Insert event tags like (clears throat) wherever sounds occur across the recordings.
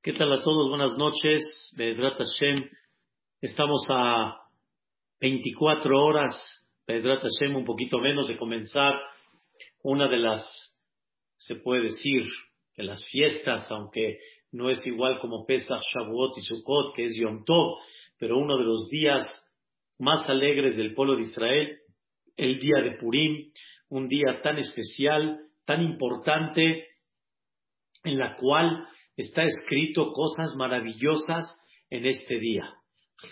¿Qué tal a todos? Buenas noches. Bedrat Hashem. Estamos a 24 horas, Bedrat Hashem, un poquito menos de comenzar una de las, se puede decir, de las fiestas, aunque no es igual como Pesach, Shavuot y Sukkot, que es Yom Tov, pero uno de los días más alegres del pueblo de Israel, el día de Purim, un día tan especial, tan importante, en la cual está escrito cosas maravillosas en este día.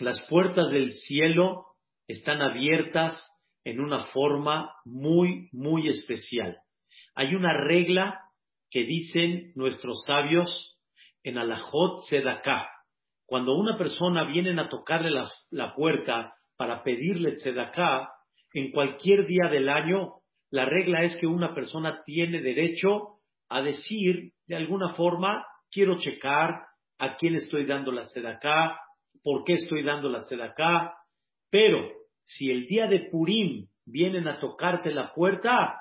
Las puertas del cielo están abiertas en una forma muy, muy especial. Hay una regla que dicen nuestros sabios en Alajot Sedaká. Cuando una persona viene a tocarle la, puerta para pedirle Sedaká, en cualquier día del año, la regla es que una persona tiene derecho a decir de alguna forma quiero checar a quién estoy dando la acá, por qué estoy dando la acá, pero si el día de Purim vienen a tocarte la puerta,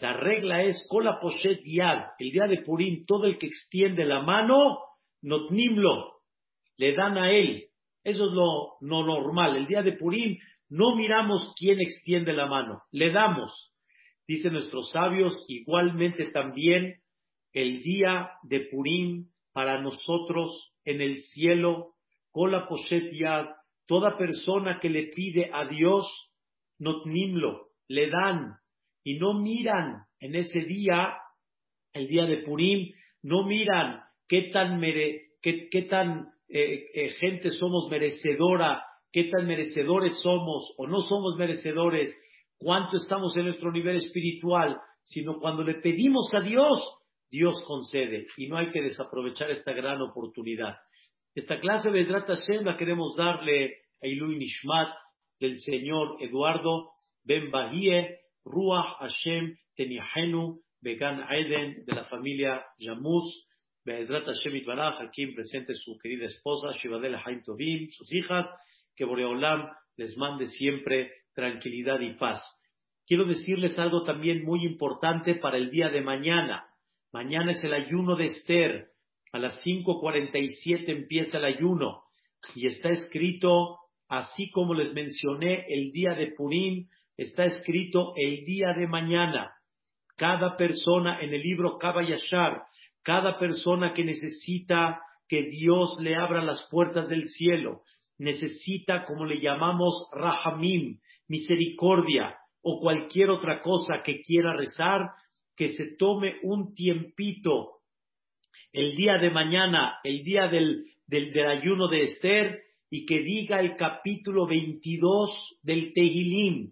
la regla es la poshet yad, el día de Purim, todo el que extiende la mano, notnimlo, le dan a él. Eso es lo no normal. El día de Purim no miramos quién extiende la mano, le damos. Dicen nuestros sabios, igualmente también el día de Purim para nosotros en el cielo, la poshet toda persona que le pide a Dios, notnimlo, le dan y no miran en ese día, el día de Purim, no miran qué tan, qué, tan eh, eh, gente somos merecedora, qué tan merecedores somos o no somos merecedores, cuánto estamos en nuestro nivel espiritual, sino cuando le pedimos a Dios, Dios concede y no hay que desaprovechar esta gran oportunidad. Esta clase de Drata Hashem la queremos darle a Ilui Nishmat del señor Eduardo Ben Bahie, Ruach Hashem Tenihenu, Began Aiden de la familia Yamuz, Be'ezrat Hashem Itbaraj, aquí presente su querida esposa, Shivadel Haim Tovim, sus hijas, que Boreolam les mande siempre tranquilidad y paz. Quiero decirles algo también muy importante para el día de mañana. Mañana es el ayuno de Esther. A las 5.47 empieza el ayuno. Y está escrito, así como les mencioné el día de Purim, está escrito el día de mañana. Cada persona en el libro Kaba Yashar, cada persona que necesita que Dios le abra las puertas del cielo, necesita, como le llamamos, Rahamim, misericordia, o cualquier otra cosa que quiera rezar, que se tome un tiempito el día de mañana, el día del, del, ayuno de Esther, y que diga el capítulo 22 del Tehilim.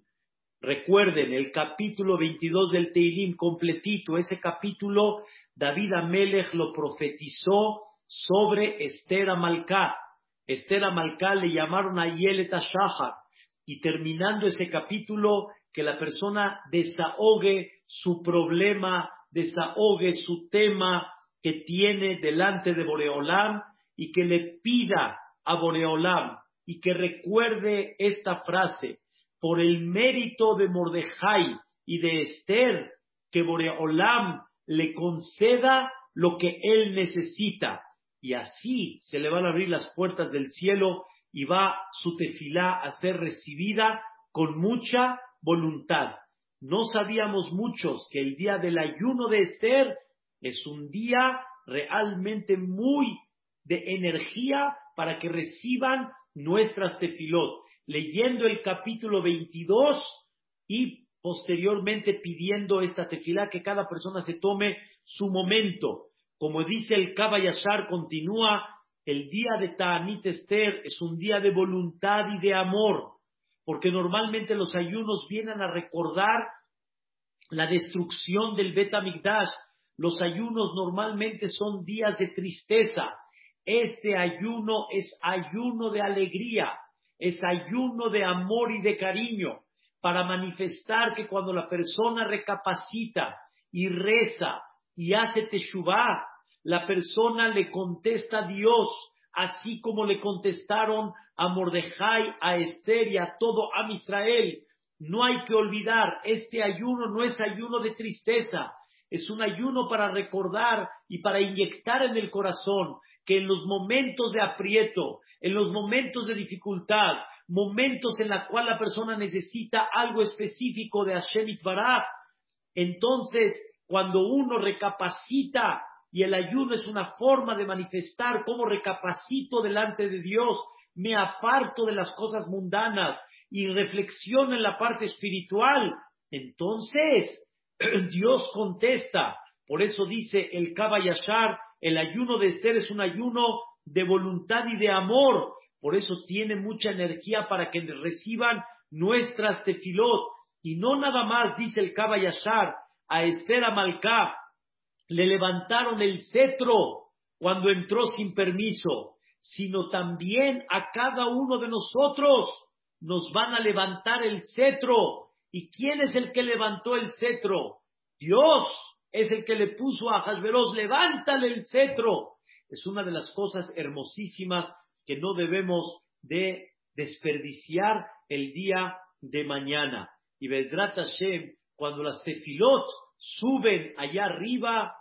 Recuerden, el capítulo 22 del Tehilim completito, ese capítulo David Amelech lo profetizó sobre Esther Amalcá. Esther Amalcá le llamaron a Yelet Shahar. Y terminando ese capítulo, que la persona desahogue su problema, desahogue su tema que tiene delante de Boreolam y que le pida a Boreolam y que recuerde esta frase, por el mérito de Mordejai y de Esther, que Boreolam le conceda lo que él necesita. Y así se le van a abrir las puertas del cielo y va su tefilá a ser recibida con mucha voluntad. No sabíamos muchos que el día del ayuno de Esther es un día realmente muy de energía para que reciban nuestras tefilot, leyendo el capítulo 22 y posteriormente pidiendo esta tefilá que cada persona se tome su momento. Como dice el Kabayashar, continúa, el día de Ta'anit Esther es un día de voluntad y de amor porque normalmente los ayunos vienen a recordar la destrucción del Bet Los ayunos normalmente son días de tristeza. Este ayuno es ayuno de alegría, es ayuno de amor y de cariño, para manifestar que cuando la persona recapacita y reza y hace teshuvah, la persona le contesta a Dios, así como le contestaron a Mordejai, a Esther y a todo a Israel. No hay que olvidar, este ayuno no es ayuno de tristeza, es un ayuno para recordar y para inyectar en el corazón que en los momentos de aprieto, en los momentos de dificultad, momentos en los cuales la persona necesita algo específico de Hashem Itbaraj, entonces cuando uno recapacita y el ayuno es una forma de manifestar cómo recapacito delante de Dios, me aparto de las cosas mundanas y reflexiono en la parte espiritual, entonces (clears throat) Dios contesta. Por eso dice el Kabayashar, el ayuno de Esther es un ayuno de voluntad y de amor. Por eso tiene mucha energía para que reciban nuestras tefilot. Y no nada más, dice el Kabayashar, a Esther Amalcá, le levantaron el cetro cuando entró sin permiso, sino también a cada uno de nosotros nos van a levantar el cetro. ¿Y quién es el que levantó el cetro? Dios es el que le puso a Hasberos, levántale el cetro. Es una de las cosas hermosísimas que no debemos de desperdiciar el día de mañana. Y Bedrat Hashem, cuando las tefilot suben allá arriba,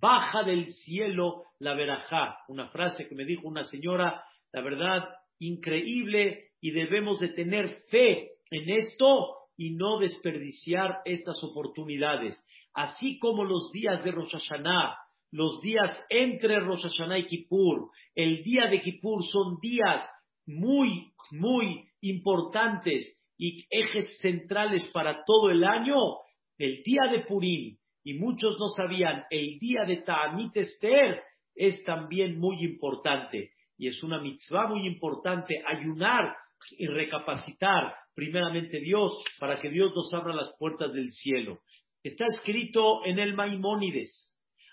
baja del cielo la verajá. Una frase que me dijo una señora, la verdad, increíble y debemos de tener fe en esto y no desperdiciar estas oportunidades. Así como los días de Rosh Hashanah, los días entre Rosh Hashanah y Kippur, el día de Kippur son días muy, muy importantes y ejes centrales para todo el año, el día de Purim, y muchos no sabían, el día de Ta'anit Esther es también muy importante. Y es una mitzvah muy importante ayunar y recapacitar primeramente Dios para que Dios nos abra las puertas del cielo. Está escrito en el Maimónides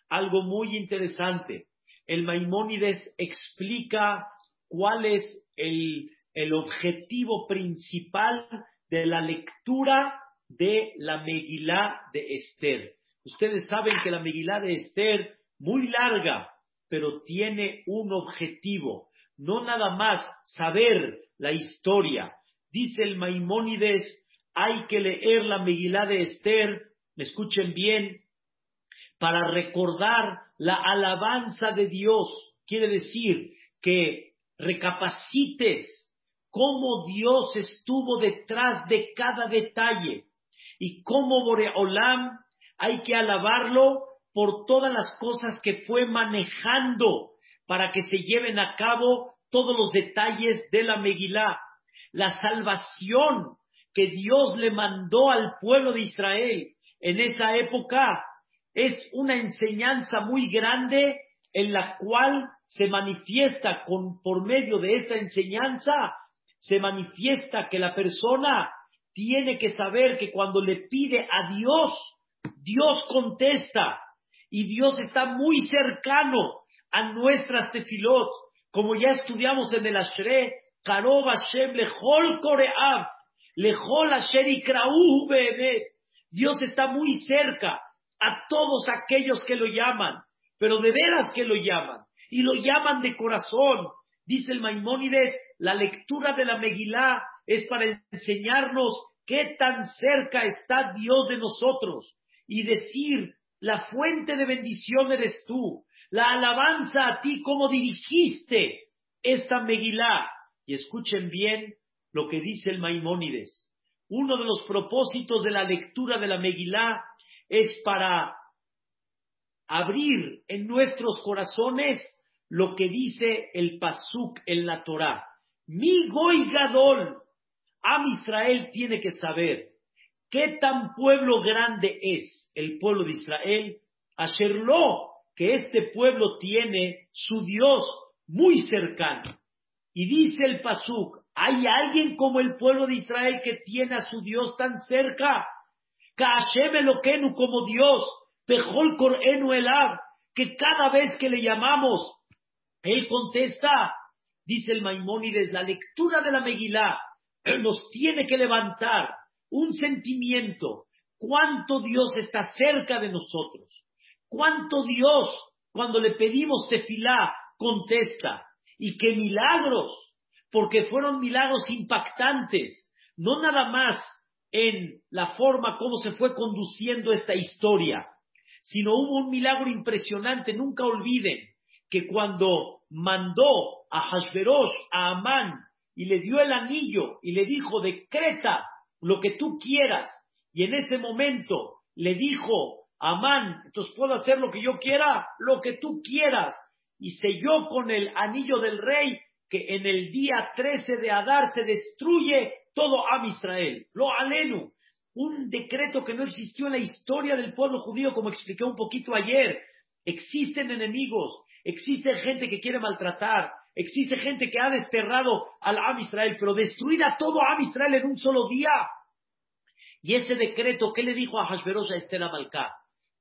algo muy interesante. El Maimónides explica cuál es el, el objetivo principal de la lectura de la Megilá de Esther. Ustedes saben que la Megilá de Esther, muy larga, pero tiene un objetivo, no nada más saber la historia. Dice el Maimónides, hay que leer la Megilá de Esther, escuchen bien, para recordar la alabanza de Dios. Quiere decir que recapacites cómo Dios estuvo detrás de cada detalle y cómo Boreolam hay que alabarlo por todas las cosas que fue manejando para que se lleven a cabo todos los detalles de la Megilá. La salvación que Dios le mandó al pueblo de Israel en esa época es una enseñanza muy grande en la cual se manifiesta con, por medio de esta enseñanza, se manifiesta que la persona tiene que saber que cuando le pide a Dios, Dios contesta. Y Dios está muy cercano a nuestras tefilot, como ya estudiamos en el Ashre, Karob Hashem lechol koreav, lechol asher Dios está muy cerca a todos aquellos que lo llaman, pero de veras que lo llaman, y lo llaman de corazón. Dice el Maimónides, la lectura de la Megilá es para enseñarnos qué tan cerca está Dios de nosotros y decir, la fuente de bendición eres tú, la alabanza a ti, cómo dirigiste esta Megilá. Y escuchen bien lo que dice el Maimónides. Uno de los propósitos de la lectura de la Megilá es para abrir en nuestros corazones lo que dice el Pasuk en la Torah. Mi Goy Gadol, Am Israel tiene que saber qué tan pueblo grande es el pueblo de Israel. Asherlo, que este pueblo tiene su Dios muy cercano. Y dice el Pasuk, ¿hay alguien como el pueblo de Israel que tiene a su Dios tan cerca? Eloquenu como Dios, Pejol Korenu Elab, que cada vez que le llamamos, Él contesta. Dice el Maimónides, la lectura de la Megilá nos tiene que levantar un sentimiento, cuánto Dios está cerca de nosotros, cuánto Dios, cuando le pedimos tefilá, contesta, y qué milagros, porque fueron milagros impactantes, no nada más en la forma como se fue conduciendo esta historia, sino hubo un milagro impresionante, nunca olviden que cuando mandó a Hashverosh, a Amán, y le dio el anillo y le dijo, decreta lo que tú quieras, y en ese momento le dijo, Amán, entonces puedo hacer lo que yo quiera, lo que tú quieras, y selló con el anillo del rey que en el día 13 de Adar se destruye todo Am Israel, lo alenu, un decreto que no existió en la historia del pueblo judío, como expliqué un poquito ayer. Existen enemigos, existe gente que quiere maltratar, existe gente que ha desterrado al Am Israel, pero destruir a todo Am Israel en un solo día. Y ese decreto, ¿qué le dijo a Hashverosh a Esther Amalcá?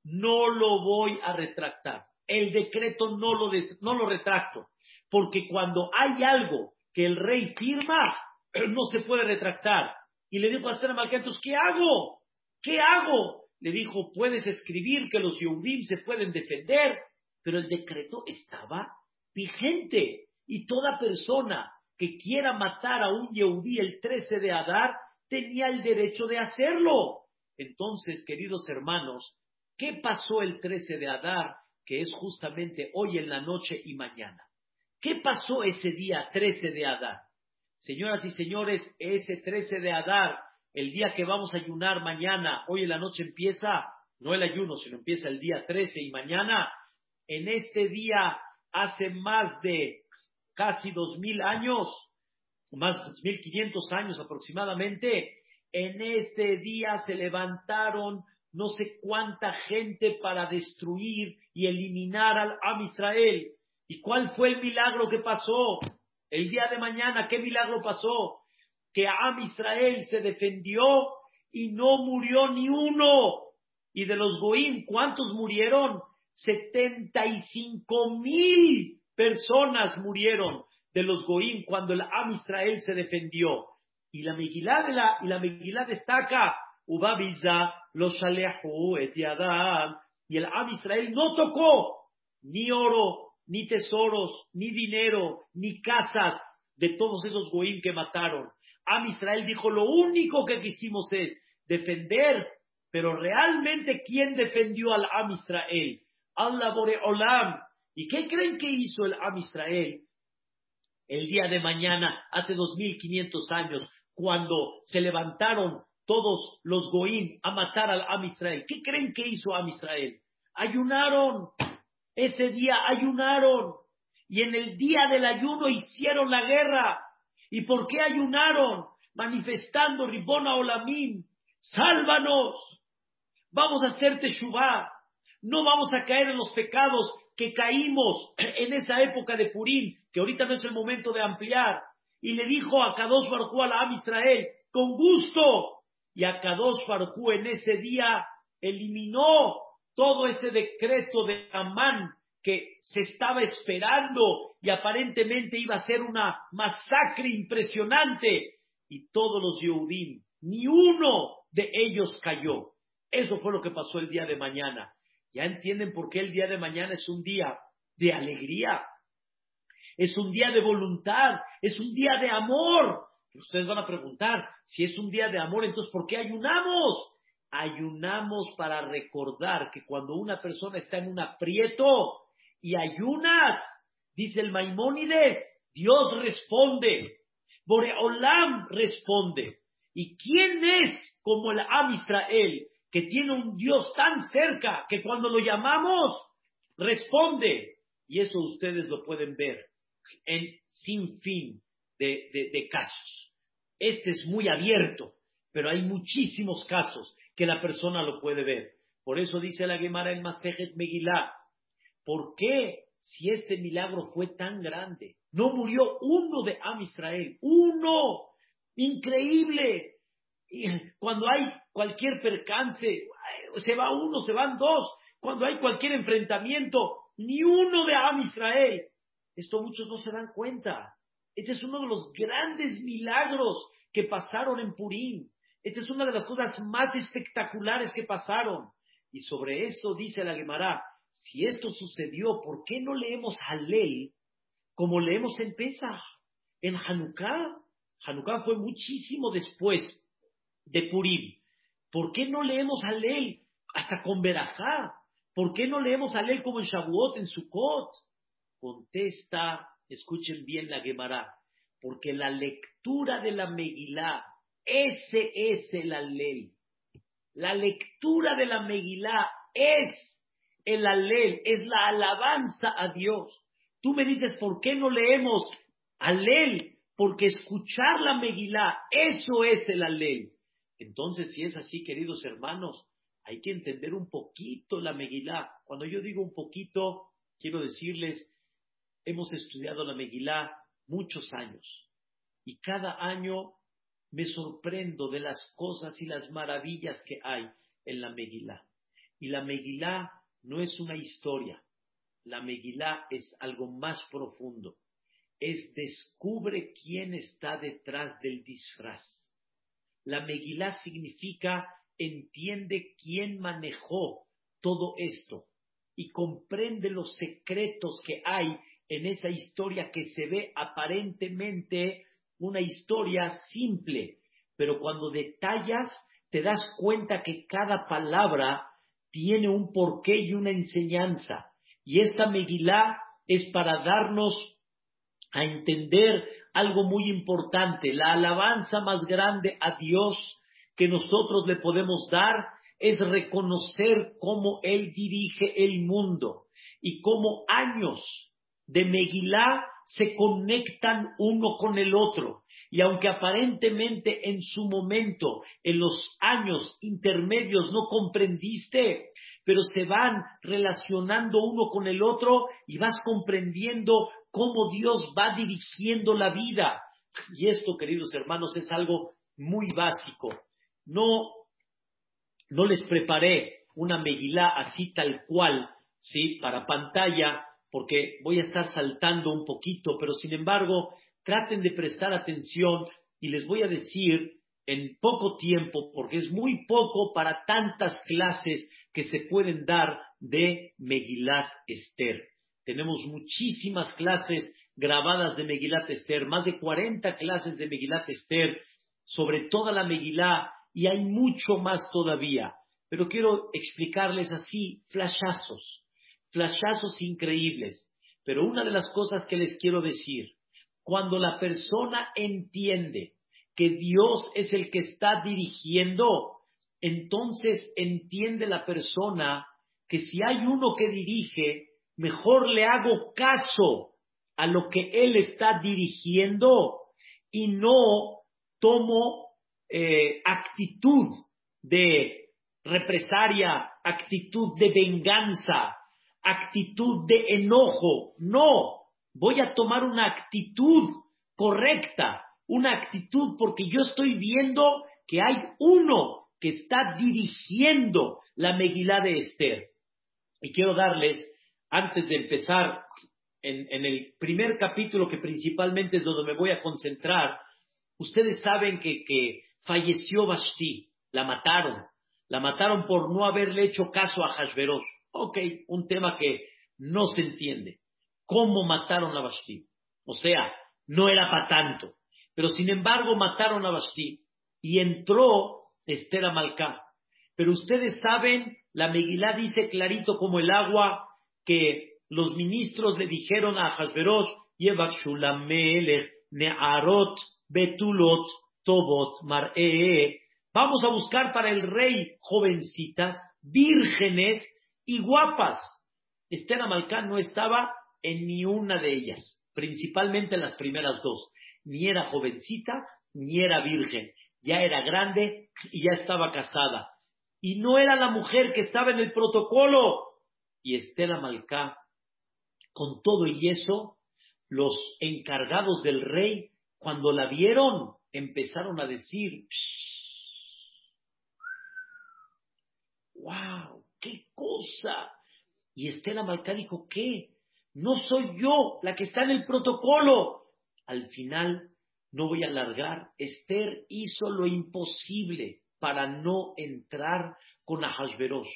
No lo voy a retractar. El decreto no lo, no lo retracto. Porque cuando hay algo que el rey firma, (clears throat) no se puede retractar. Y le dijo a Esther Amalcá, entonces, ¿qué hago? ¿Qué hago? Le dijo, puedes escribir que los Yehudim se pueden defender, pero el decreto estaba vigente. Y toda persona que quiera matar a un Yehudí el 13 de Adar tenía el derecho de hacerlo. Entonces, queridos hermanos, ¿qué pasó el 13 de Adar, que es justamente hoy en la noche y mañana? ¿Qué pasó ese día 13 de Adar? Señoras y señores, ese 13 de Adar, el día que vamos a ayunar mañana, hoy en la noche empieza, no el ayuno, sino empieza el día 13 y mañana, en este día, hace más de casi dos mil años, más de dos mil quinientos años aproximadamente, en este día se levantaron no sé cuánta gente para destruir y eliminar al Am Israel. ¿Y cuál fue el milagro que pasó? El día de mañana, ¿qué milagro pasó? Que Am Israel se defendió y no murió ni uno. Y de los Goim, ¿cuántos murieron? 75 mil personas murieron de los Goim cuando el Am Israel se defendió. Y la Megilá, de la, y la Megilá destaca, Ubabiza, los Shalehu, Etiadam, y el Am Israel no tocó ni oro, ni tesoros, ni dinero, ni casas de todos esos goim que mataron. Am Israel dijo, lo único que quisimos es defender, pero realmente ¿quién defendió al Am Israel? Allah Olam. ¿Y qué creen que hizo el Am Israel el día de mañana, hace 2500 años, cuando se levantaron todos los goim a matar al Am Israel? ¿Qué creen que hizo Am Israel? Ayunaron, ese día ayunaron y en el día del ayuno hicieron la guerra. ¿Y por qué ayunaron? Manifestando Ribona Olamín, sálvanos, vamos a hacer Teshuvah, no vamos a caer en los pecados que caímos (clears throat) en esa época de Purim, que ahorita no es el momento de ampliar. Y le dijo a Kadosh Barjú a la Israel, con gusto. Y a Kadosh en ese día eliminó todo ese decreto de Amán que se estaba esperando y aparentemente iba a ser una masacre impresionante. Y todos los Yehudim, ni uno de ellos cayó. Eso fue lo que pasó el día de mañana. Ya entienden por qué el día de mañana es un día de alegría, es un día de voluntad, es un día de amor. ustedes van a preguntar, si es un día de amor, entonces ¿por qué ayunamos? ayunamos para recordar que cuando una persona está en un aprieto y ayunas, dice el Maimónides, Dios responde, Boreolam responde. ¿Y quién es como el Am Israel, que tiene un Dios tan cerca que cuando lo llamamos, responde? Y eso ustedes lo pueden ver en sin fin de, de casos. Este es muy abierto, pero hay muchísimos casos que la persona lo puede ver. Por eso dice la Gemara en Masejet Megillah, ¿por qué si este milagro fue tan grande? No murió uno de Am Israel, uno, increíble. Cuando hay cualquier percance, se va uno, se van dos. Cuando hay cualquier enfrentamiento, ni uno de Am Israel. Esto muchos no se dan cuenta. Este es uno de los grandes milagros que pasaron en Purim. Esta es una de las cosas más espectaculares que pasaron. Y sobre eso dice la Gemara, si esto sucedió, ¿por qué no leemos Halel como leemos en Pesach, en Hanukkah? Hanukkah fue muchísimo después de Purim. ¿Por qué no leemos Halel hasta con Berajá? ¿Por qué no leemos Halel como en Shavuot, en Sukkot? Contesta, escuchen bien la Gemara, porque la lectura de la Megilá, ese es el alel. La lectura de la Megilá es el alel, es la alabanza a Dios. Tú me dices, ¿por qué no leemos alel? Porque escuchar la Megilá, eso es el alel. Entonces, si es así, queridos hermanos, hay que entender un poquito la Megilá. Cuando yo digo un poquito, quiero decirles, hemos estudiado la Megilá muchos años y cada año me sorprendo de las cosas y las maravillas que hay en la Megilá. Y la Megilá no es una historia, la Megilá es algo más profundo. Es descubre quién está detrás del disfraz. La Megilá significa entiende quién manejó todo esto y comprende los secretos que hay en esa historia que se ve aparentemente una historia simple, pero cuando detallas te das cuenta que cada palabra tiene un porqué y una enseñanza. Y esta Megilá es para darnos a entender algo muy importante. La alabanza más grande a Dios que nosotros le podemos dar es reconocer cómo Él dirige el mundo y cómo años de Megilá se conectan uno con el otro. Y aunque aparentemente en su momento, en los años intermedios no comprendiste, pero se van relacionando uno con el otro y vas comprendiendo cómo Dios va dirigiendo la vida. Y esto, queridos hermanos, es algo muy básico. No, no les preparé una Megilá así tal cual, ¿sí? Para pantalla, porque voy a estar saltando un poquito, pero sin embargo, traten de prestar atención y les voy a decir en poco tiempo, porque es muy poco para tantas clases que se pueden dar de Megilat Esther. Tenemos muchísimas clases grabadas de Megilat Esther, más de 40 clases de Megilat Esther sobre toda la Megilá y hay mucho más todavía. Pero quiero explicarles así flashazos flashazos increíbles. Pero una de las cosas que les quiero decir, cuando la persona entiende que Dios es el que está dirigiendo, entonces entiende la persona que si hay uno que dirige, mejor le hago caso a lo que él está dirigiendo y no tomo eh, actitud de represaria, actitud de venganza, actitud de enojo. No, voy a tomar una actitud correcta, una actitud porque yo estoy viendo que hay uno que está dirigiendo la Megilá de Esther. Y quiero darles, antes de empezar en, el primer capítulo, que principalmente es donde me voy a concentrar, ustedes saben que, que falleció Basti, la mataron, la mataron por no haberle hecho caso a Hashverosh. Ok, un tema que no se entiende. ¿Cómo mataron a Basti? O sea, no era para tanto. Pero sin embargo mataron a Basti y entró Esther Amalcá. Pero ustedes saben, la Megilá dice clarito como el agua que los ministros le dijeron a Hashverosh, Ne'arot, Betulot, Tobot. Vamos a buscar para el rey jovencitas, vírgenes, y guapas. Esther Amalcán no estaba en ni una de ellas, principalmente en las primeras dos. Ni era jovencita, ni era virgen. Ya era grande y ya estaba casada. Y no era la mujer que estaba en el protocolo. Y Esther Amalcá, con todo y eso, los encargados del rey, cuando la vieron, empezaron a decir, wow, qué cosa. Y Estela Malcá dijo, ¿qué? No soy yo la que está en el protocolo. Al final, no voy a alargar, Esther hizo lo imposible para no entrar con Ahasverosh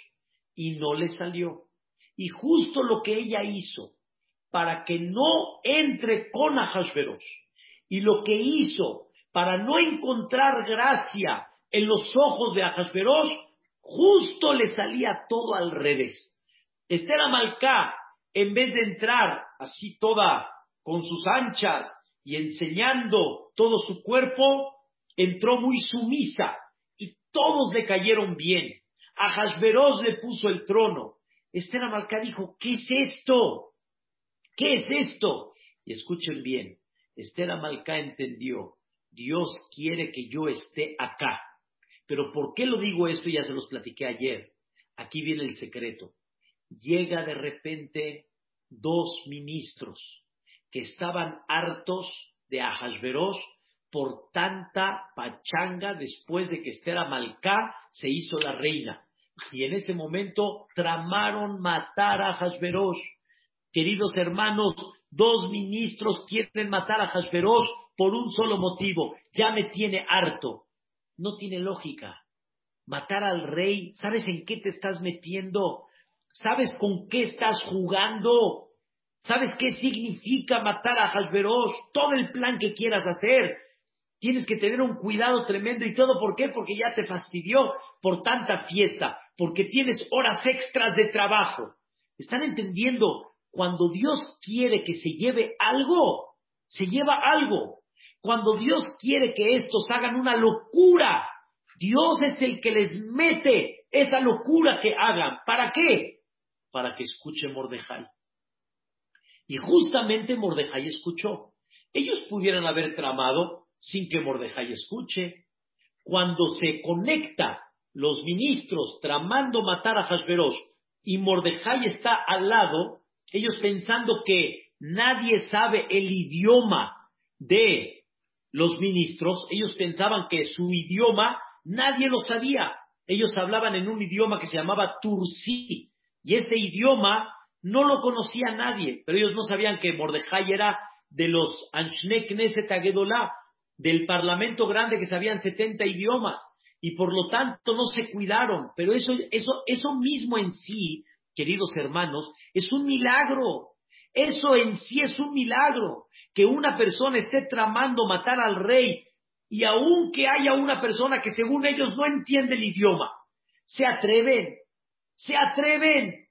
y no le salió. Y justo lo que ella hizo para que no entre con Ahasverosh y lo que hizo para no encontrar gracia en los ojos de Ahasverosh Justo le salía todo al revés. Esther Amalcá en vez de entrar así toda con sus anchas y enseñando todo su cuerpo, entró muy sumisa y todos le cayeron bien. A Hashverosh le puso el trono. Esther Amalcá dijo, ¿qué es esto? ¿Qué es esto? Y escuchen bien, Esther Amalcá entendió, Dios quiere que yo esté acá. Pero ¿por qué lo digo esto? Ya se los platiqué ayer. Aquí viene el secreto. Llega de repente dos ministros que estaban hartos de Ahasveros por tanta pachanga después de que Esther Amalcá se hizo la reina. Y en ese momento tramaron matar a Ahasveros. Queridos hermanos, dos ministros quieren matar a Ahasveros por un solo motivo. Ya me tiene harto. No tiene lógica. Matar al rey, ¿sabes en qué te estás metiendo? ¿Sabes con qué estás jugando? ¿Sabes qué significa matar a Hashverosh? Todo el plan que quieras hacer. Tienes que tener un cuidado tremendo y todo. ¿Por qué? Porque ya te fastidió por tanta fiesta, porque tienes horas extras de trabajo. ¿Están entendiendo? Cuando Dios quiere que se lleve algo, se lleva algo. Cuando Dios quiere que estos hagan una locura, Dios es el que les mete esa locura que hagan. ¿Para qué? Para que escuche Mordejai. Y justamente Mordejai escuchó. Ellos pudieran haber tramado sin que Mordejai escuche. Cuando se conecta los ministros tramando matar a Hashverosh y Mordejai está al lado, ellos pensando que nadie sabe el idioma de los ministros, ellos pensaban que su idioma nadie lo sabía. Ellos hablaban en un idioma que se llamaba Tursi, y ese idioma no lo conocía nadie, pero ellos no sabían que Mordejai era de los Anshne Knesset del parlamento grande que sabían 70 idiomas, y por lo tanto no se cuidaron. Pero eso, eso, eso mismo en sí, queridos hermanos, es un milagro. Eso en sí es un milagro que una persona esté tramando matar al rey y aun que haya una persona que según ellos no entiende el idioma, se atreven, se atreven,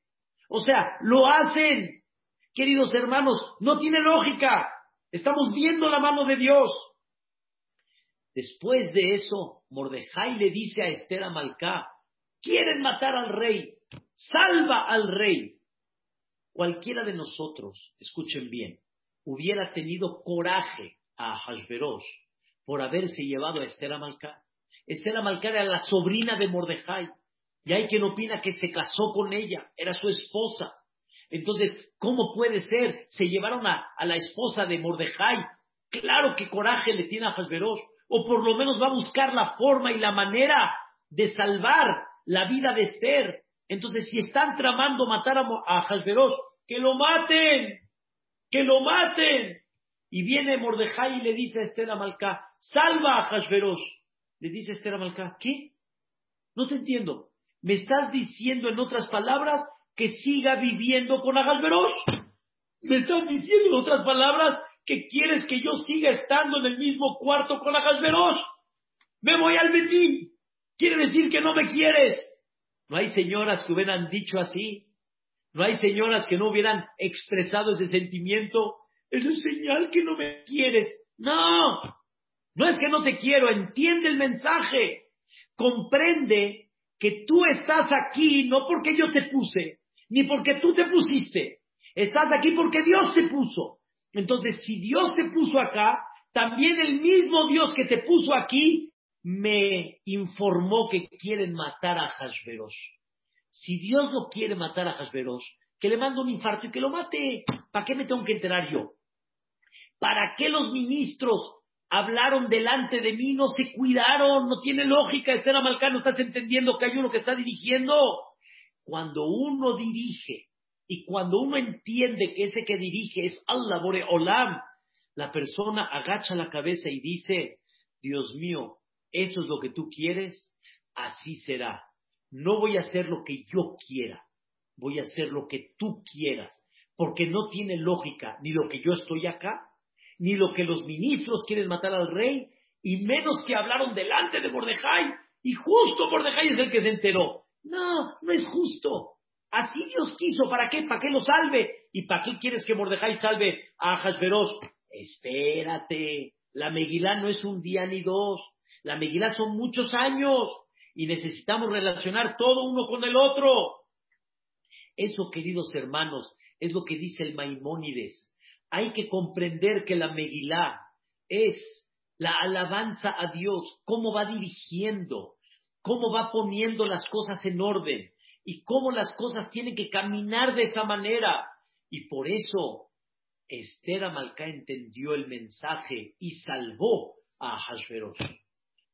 o sea, lo hacen. Queridos hermanos, no tiene lógica. Estamos viendo la mano de Dios. Después de eso, Mordejai le dice a Esther Amalcá, quieren matar al rey, salva al rey. Cualquiera de nosotros, escuchen bien, hubiera tenido coraje a Hashverosh por haberse llevado a Esther Amalcá. Esther Amalcá era la sobrina de Mordejai. Y hay quien opina que se casó con ella, era su esposa. Entonces, ¿cómo puede ser? Se llevaron a, la esposa de Mordejai. Claro que coraje le tiene a Hashverosh. O por lo menos va a buscar la forma y la manera de salvar la vida de Esther. Entonces, si están tramando matar a, a que lo maten que lo maten. Y viene Mordejai y le dice a Esther Amalcá, salva a Hashverosh. Le dice Esther Amalcá, ¿qué? No te entiendo. ¿Me estás diciendo en otras palabras que siga viviendo con Ahasverosh? ¿Me estás diciendo en otras palabras que quieres que yo siga estando en el mismo cuarto con Ahasverosh? Me voy al Betín. Quiere decir que no me quieres. No hay señoras que hubieran dicho así. No hay señoras que no hubieran expresado ese sentimiento. Es señal que no me quieres. No, no es que no te quiero, entiende el mensaje. Comprende que tú estás aquí no porque yo te puse, ni porque tú te pusiste. Estás aquí porque Dios te puso. Entonces, si Dios te puso acá, también el mismo Dios que te puso aquí me informó que quieren matar a Hashverosh. Si Dios no quiere matar a Hasberos, que le mande un infarto y que lo mate. ¿Para qué me tengo que enterar yo? ¿Para qué los ministros hablaron delante de mí, no se cuidaron? No tiene lógica. Esther Amalcano, ¿estás entendiendo que hay uno que está dirigiendo? Cuando uno dirige y cuando uno entiende que ese que dirige es Allah Bore Olam, la persona agacha la cabeza y dice, Dios mío, eso es lo que tú quieres, así será no voy a hacer lo que yo quiera, voy a hacer lo que tú quieras, porque no tiene lógica ni lo que yo estoy acá, ni lo que los ministros quieren matar al rey, y menos que hablaron delante de Mordejai, y justo Mordejai es el que se enteró. No, no es justo. Así Dios quiso, ¿para qué? ¿Para qué lo salve? ¿Y para qué quieres que Mordejai salve a Hashverosh? Espérate, la Megilá no es un día ni dos, la Megilá son muchos años y necesitamos relacionar todo uno con el otro. Eso, queridos hermanos, es lo que dice el Maimónides. Hay que comprender que la Megilá es la alabanza a Dios, cómo va dirigiendo, cómo va poniendo las cosas en orden y cómo las cosas tienen que caminar de esa manera. Y por eso Esther Amalcá entendió el mensaje y salvó a Hashverosh,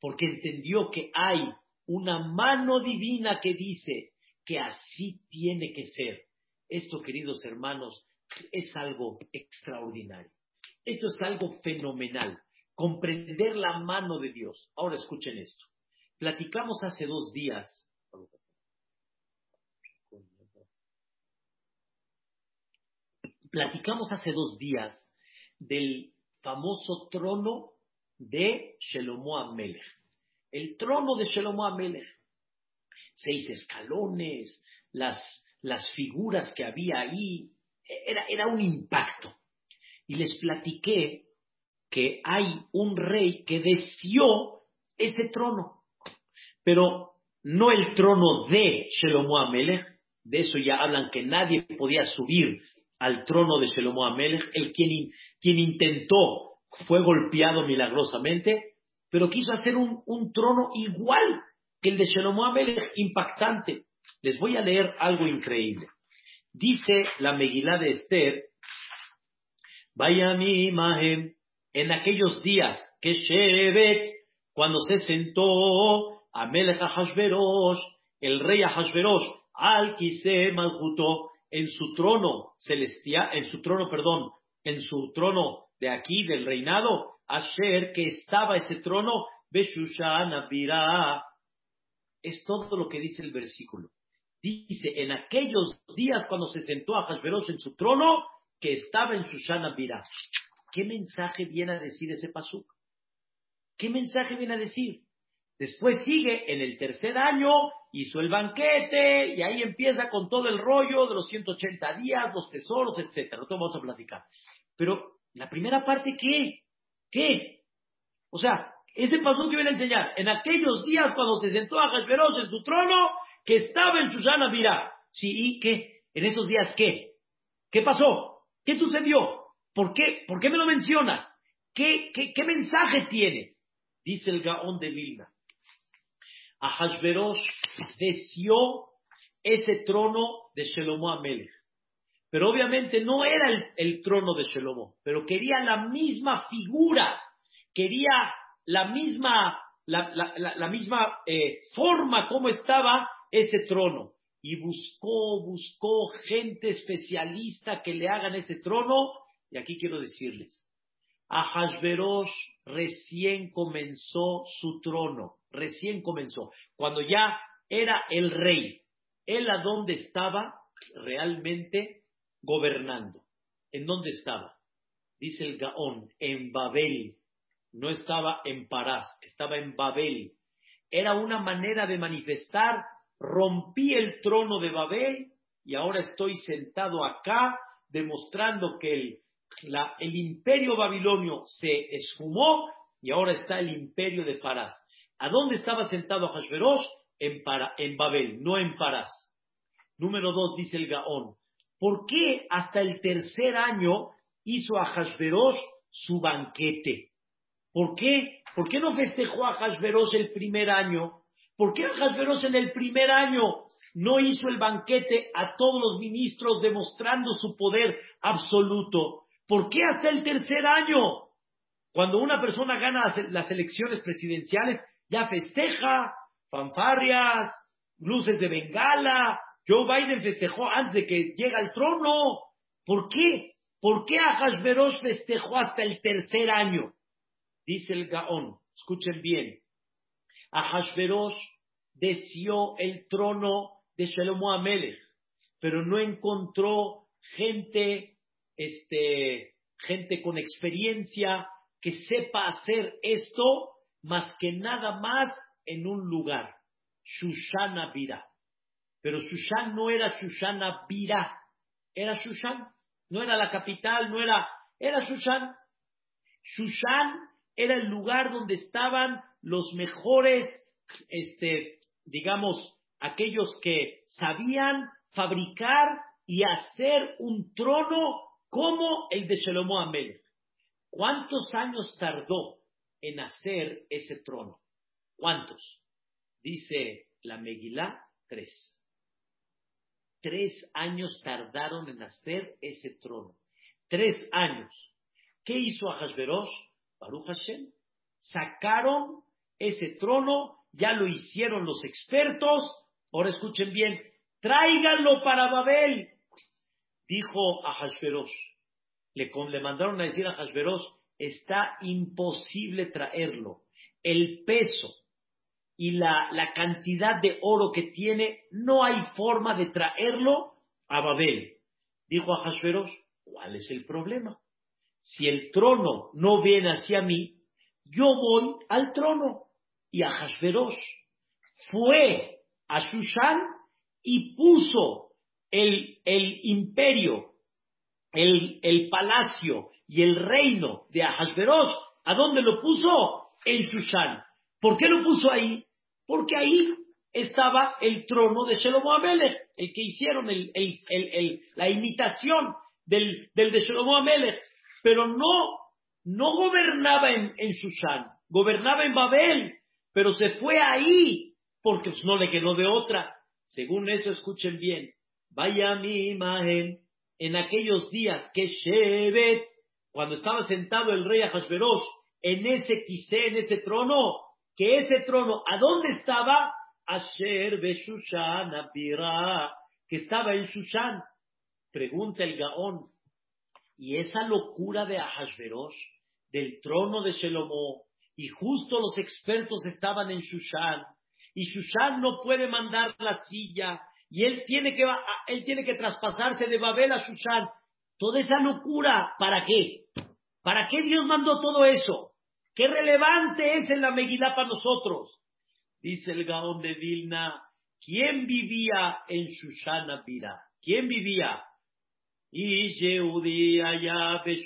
porque entendió que hay una mano divina que dice que así tiene que ser. Esto, queridos hermanos, es algo extraordinario. Esto es algo fenomenal. Comprender la mano de Dios. Ahora escuchen esto. Platicamos hace dos días. Platicamos hace dos días del famoso trono de Shelomo Amelech. El trono de Shelomo Amelech. Seis escalones, las, las figuras que había ahí. Era, era un impacto. Y les platiqué que hay un rey que deseó ese trono, pero no el trono de Shelomo Amelech, de eso ya hablan que nadie podía subir al trono de Shelomo Amelech, el quien, quien intentó fue golpeado milagrosamente, pero quiso hacer un, un trono igual que el de Shelomo Amelech, impactante. Les voy a leer algo increíble. Dice la Megilá de Esther, vaya mi imagen, en aquellos días que Shevet, cuando se sentó Amelech Hashverosh, el rey Hashverosh, al Malhuto, en su trono celestial, en su trono, perdón, en su trono de aquí, del reinado, Asher, que estaba ese trono. Es todo lo que dice el versículo. Dice, en aquellos días cuando se sentó a Hashverosh en su trono, que estaba en Shushan Abirá. ¿Qué mensaje viene a decir ese pasuk? ¿Qué mensaje viene a decir? Después sigue en el tercer año, hizo el banquete y ahí empieza con todo el rollo de los 180 días, los tesoros, etcétera. No vamos a platicar. Pero la primera parte, ¿qué? ¿Qué? O sea, ese paso que viene a enseñar, en aquellos días cuando se sentó a Hashverosh en su trono, que estaba en Susana Mirá. Sí, ¿y qué? ¿En esos días qué? ¿Qué pasó? ¿Qué sucedió? ¿Por qué, ¿Por qué me lo mencionas? ¿Qué, qué, qué mensaje tiene? Dice el Gaón de Vilna. Ahashverosh deseó ese trono de Shelomo Amelech. Pero obviamente no era el, trono de Shelomo, pero quería la misma figura, quería la misma, la, misma eh, forma como estaba ese trono. Y buscó, buscó gente especialista que le hagan ese trono. Y aquí quiero decirles, Ahashverosh recién comenzó su trono recién comenzó, cuando ya era el rey. Él a dónde estaba realmente gobernando. ¿En dónde estaba? Dice el Gaón, en Babel. No estaba en Parás, estaba en Babel. Era una manera de manifestar, rompí el trono de Babel y ahora estoy sentado acá demostrando que el, el imperio babilonio se esfumó y ahora está el imperio de Parás. ¿A dónde estaba sentado Hashverosh? En, en Babel, no en Parás. Número dos, dice el Gaón. ¿Por qué hasta el tercer año hizo a Hashverosh su banquete? ¿Por qué? ¿Por qué no festejó a Hashverosh el primer año? ¿Por qué Hashverosh en el primer año no hizo el banquete a todos los ministros demostrando su poder absoluto? ¿Por qué hasta el tercer año? Cuando una persona gana las elecciones presidenciales, ya festeja, fanfarrias, luces de bengala. Joe Biden festejó antes de que llegue al trono. ¿Por qué? ¿Por qué Ahasverosh festejó hasta el tercer año? Dice el Gaón, escuchen bien. Ahasverosh deseó el trono de Shalomo Amelech, pero no encontró gente, este, gente con experiencia que sepa hacer esto más que nada más en un lugar, Shushana Vira. Pero Shushan no era Shushan Abira, era Shushan. No era la capital, no era, era Shushan. Shushan era el lugar donde estaban los mejores, este, digamos, aquellos que sabían fabricar y hacer un trono como el de Shlomo Amelech. ¿Cuántos años tardó en hacer ese trono? ¿Cuántos? Dice la Megilá, tres. Tres años tardaron en hacer ese trono. Tres años. ¿Qué hizo Ahasverosh? Baruch Hashem. Sacaron ese trono, ya lo hicieron los expertos. Ahora escuchen bien, tráiganlo para Babel. Dijo a Le, le mandaron a decir a Hashverosh, está imposible traerlo. El peso y la, la cantidad de oro que tiene, no hay forma de traerlo a Babel. Dijo a Hashverosh, ¿cuál es el problema? Si el trono no viene hacia mí, yo voy al trono. Y a Hashverosh fue a Shushan y puso el, el imperio, el, el, palacio y el reino de Ahasverosh. ¿A dónde lo puso? En Shushan. ¿Por qué lo puso ahí? porque ahí estaba el trono de Shelomo Amelech, el que hicieron la imitación del, de Shelomo Amelech, pero no, no gobernaba en, en gobernaba en Babel, pero se fue ahí porque pues, no le quedó de otra. Según eso, escuchen bien, vaya mi imagen en aquellos días que Shevet, cuando estaba sentado el rey Ahasverosh en ese quise, en ese trono, que ese trono, ¿a dónde estaba? Asher Shushan Abira, que estaba en Shushan. Pregunta el Gaón. Y esa locura de Ahasverosh, del trono de Shelomo, y justo los expertos estaban en Shushan, y Shushan no puede mandar la silla, y él tiene que, él tiene que traspasarse de Babel a Shushan. Toda esa locura, ¿para qué? ¿Para qué Dios mandó todo eso? ¿Qué relevante es en la Megilá para nosotros? Dice el Gaón de Vilna, ¿quién vivía en Shushana Pira? ¿Quién vivía? Y Yehudi allá de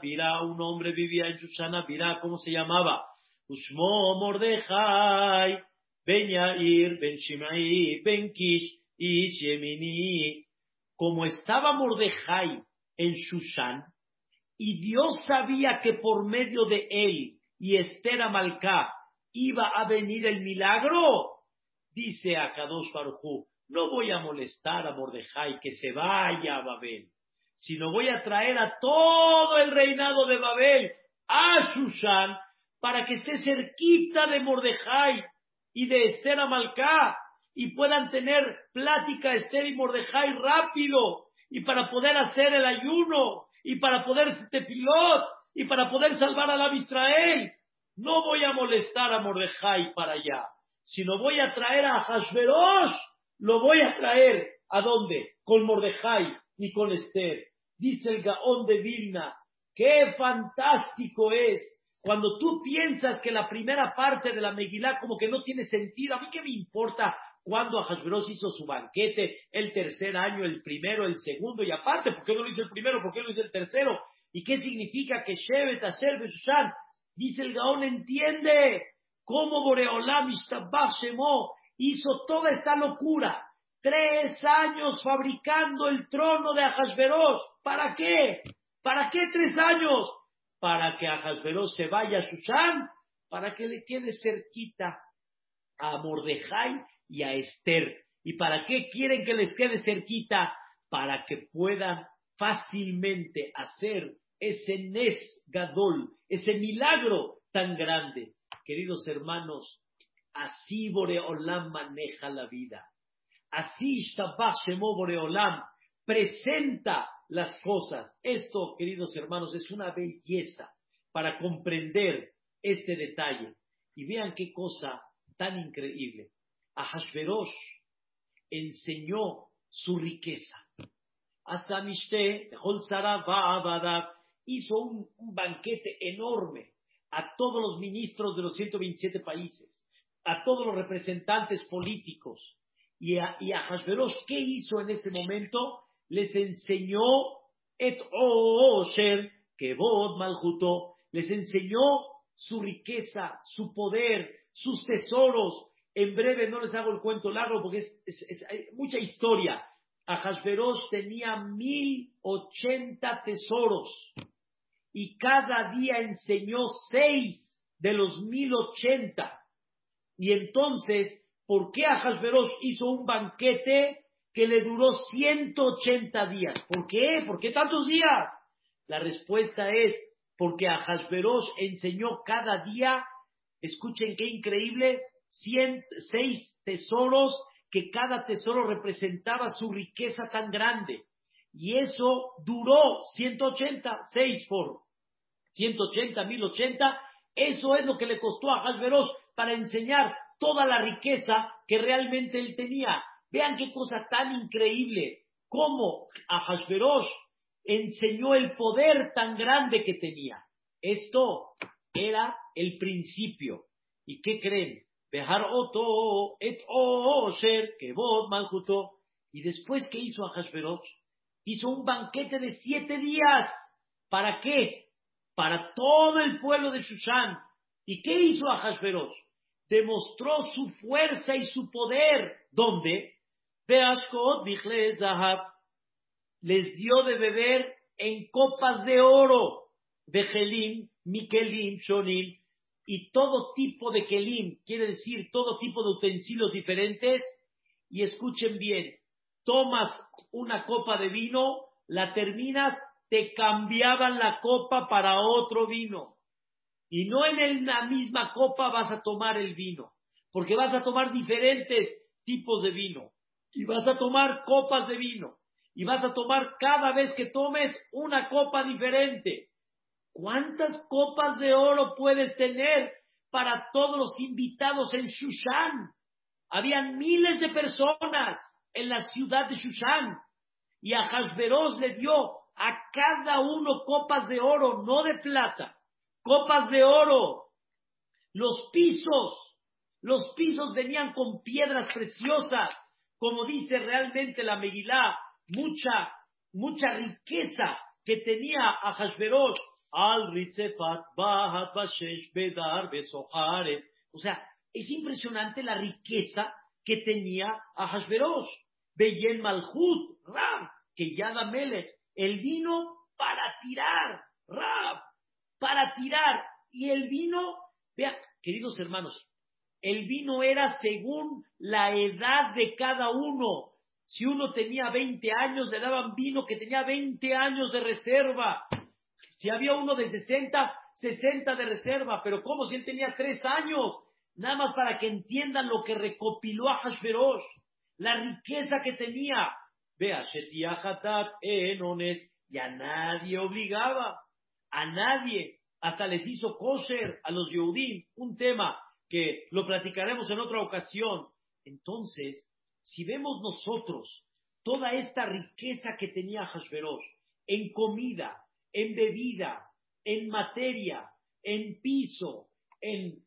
Pira, un hombre vivía en Shushana Pira, ¿cómo se llamaba? Ushmo Mordejai, Ben Yair, Ben Ben Kish y Shemini. Como estaba Mordejai en Shushan, y Dios sabía que por medio de él y Esther Amalcá iba a venir el milagro, dice a Kadosh no voy a molestar a Mordejai que se vaya a Babel, sino voy a traer a todo el reinado de Babel a Shushan para que esté cerquita de Mordejai y de Esther Amalcá y puedan tener plática Esther y Mordejai rápido y para poder hacer el ayuno y para poder tefilot y para poder salvar a la Israel. No voy a molestar a Mordejai para allá, sino voy a traer a Hashverosh, lo voy a traer a dónde? Con Mordejai y con Esther. Dice el Gaón de Vilna, qué fantástico es cuando tú piensas que la primera parte de la Megilá como que no tiene sentido. A mí qué me importa cuando Ahasveros hizo su banquete, el tercer año, el primero, el segundo, y aparte, ¿por qué no lo hizo el primero? ¿Por qué no lo hizo el tercero? ¿Y qué significa que Shevet, Asher, Besushan? Dice el Gaón, entiende cómo Boreolam Shemo hizo toda esta locura. Tres años fabricando el trono de Ahasveros. ¿Para qué? ¿Para qué tres años? Para que Ahasveros se vaya a Susán, para que le quede cerquita a Mordejai y a Esther. ¿Y para qué quieren que les quede cerquita? Para que puedan fácilmente hacer ese Nes Gadol, ese milagro tan grande. Queridos hermanos, así Boreolam maneja la vida. Así Shtabach Shemo Boreolam presenta las cosas. Esto, queridos hermanos, es una belleza para comprender este detalle. Y vean qué cosa tan increíble a Hashverosh enseñó su riqueza. Asamishte, hizo un, un banquete enorme a todos los ministros de los 127 países, a todos los representantes políticos, Y a, y ¿qué hizo en ese momento? Les enseñó et osher que vod maljuto, les enseñó su riqueza, su poder, sus tesoros. En breve no les hago el cuento largo porque es, mucha historia. Ahasverosh tenía mil ochenta tesoros y cada día enseñó seis de los mil ochenta. Y entonces, ¿por qué Ahasverosh hizo un banquete que le duró 180 días? ¿Por qué? ¿Por qué tantos días? La respuesta es porque Ahasverosh enseñó cada día, escuchen qué increíble, seis tesoros que cada tesoro representaba su riqueza tan grande. Y eso duró 180, 6 por 180, 1080. Eso es lo que le costó a Hashverosh para enseñar toda la riqueza que realmente él tenía. Vean qué cosa tan increíble. Cómo a Hashverosh enseñó el poder tan grande que tenía. Esto era el principio. ¿Y qué creen? Dejar Oto, et Osher, que vos. Y después, ¿qué hizo Hashverosh? Hizo un banquete de siete días. ¿Para qué? Para todo el pueblo de Shushan. ¿Y qué hizo Hashverosh? Demostró su fuerza y su poder. ¿Dónde? Beashkot Zahab. Les dio de beber en copas de oro. Bejelim, Mikelim, Shonim y todo tipo de kelim, quiere decir todo tipo de utensilios diferentes, y escuchen bien, tomas una copa de vino, la terminas, te cambiaban la copa para otro vino. Y no en la misma copa vas a tomar el vino, porque vas a tomar diferentes tipos de vino. Y vas a tomar copas de vino. Y vas a tomar cada vez que tomes una copa diferente. ¿Cuántas copas de oro puedes tener para todos los invitados en Shushan? Habían miles de personas en la ciudad de Shushan. Y a Hasberos le dio a cada uno copas de oro, no de plata, copas de oro. Los pisos, los pisos venían con piedras preciosas, como dice realmente la Megilá, mucha, mucha riqueza que tenía a Hasberos al Bedar O sea, es impresionante la riqueza que tenía a Hashverosh. Beyen Malhut, Rab, que Yada Melech, el vino para tirar, Rab, para tirar. Y el vino, vean, queridos hermanos, el vino era según la edad de cada uno. Si uno tenía 20 años, le daban vino que tenía 20 años de reserva. Si había uno de 60, 60 de reserva, pero ¿cómo si él tenía tres años? Nada más para que entiendan lo que recopiló a Hashverosh, la riqueza que tenía. Vea, Enones, y a nadie obligaba, a nadie, hasta les hizo kosher a los Yehudim, un tema que lo platicaremos en otra ocasión. Entonces, si vemos nosotros toda esta riqueza que tenía Hashverosh en comida, en bebida, en materia, en piso, en,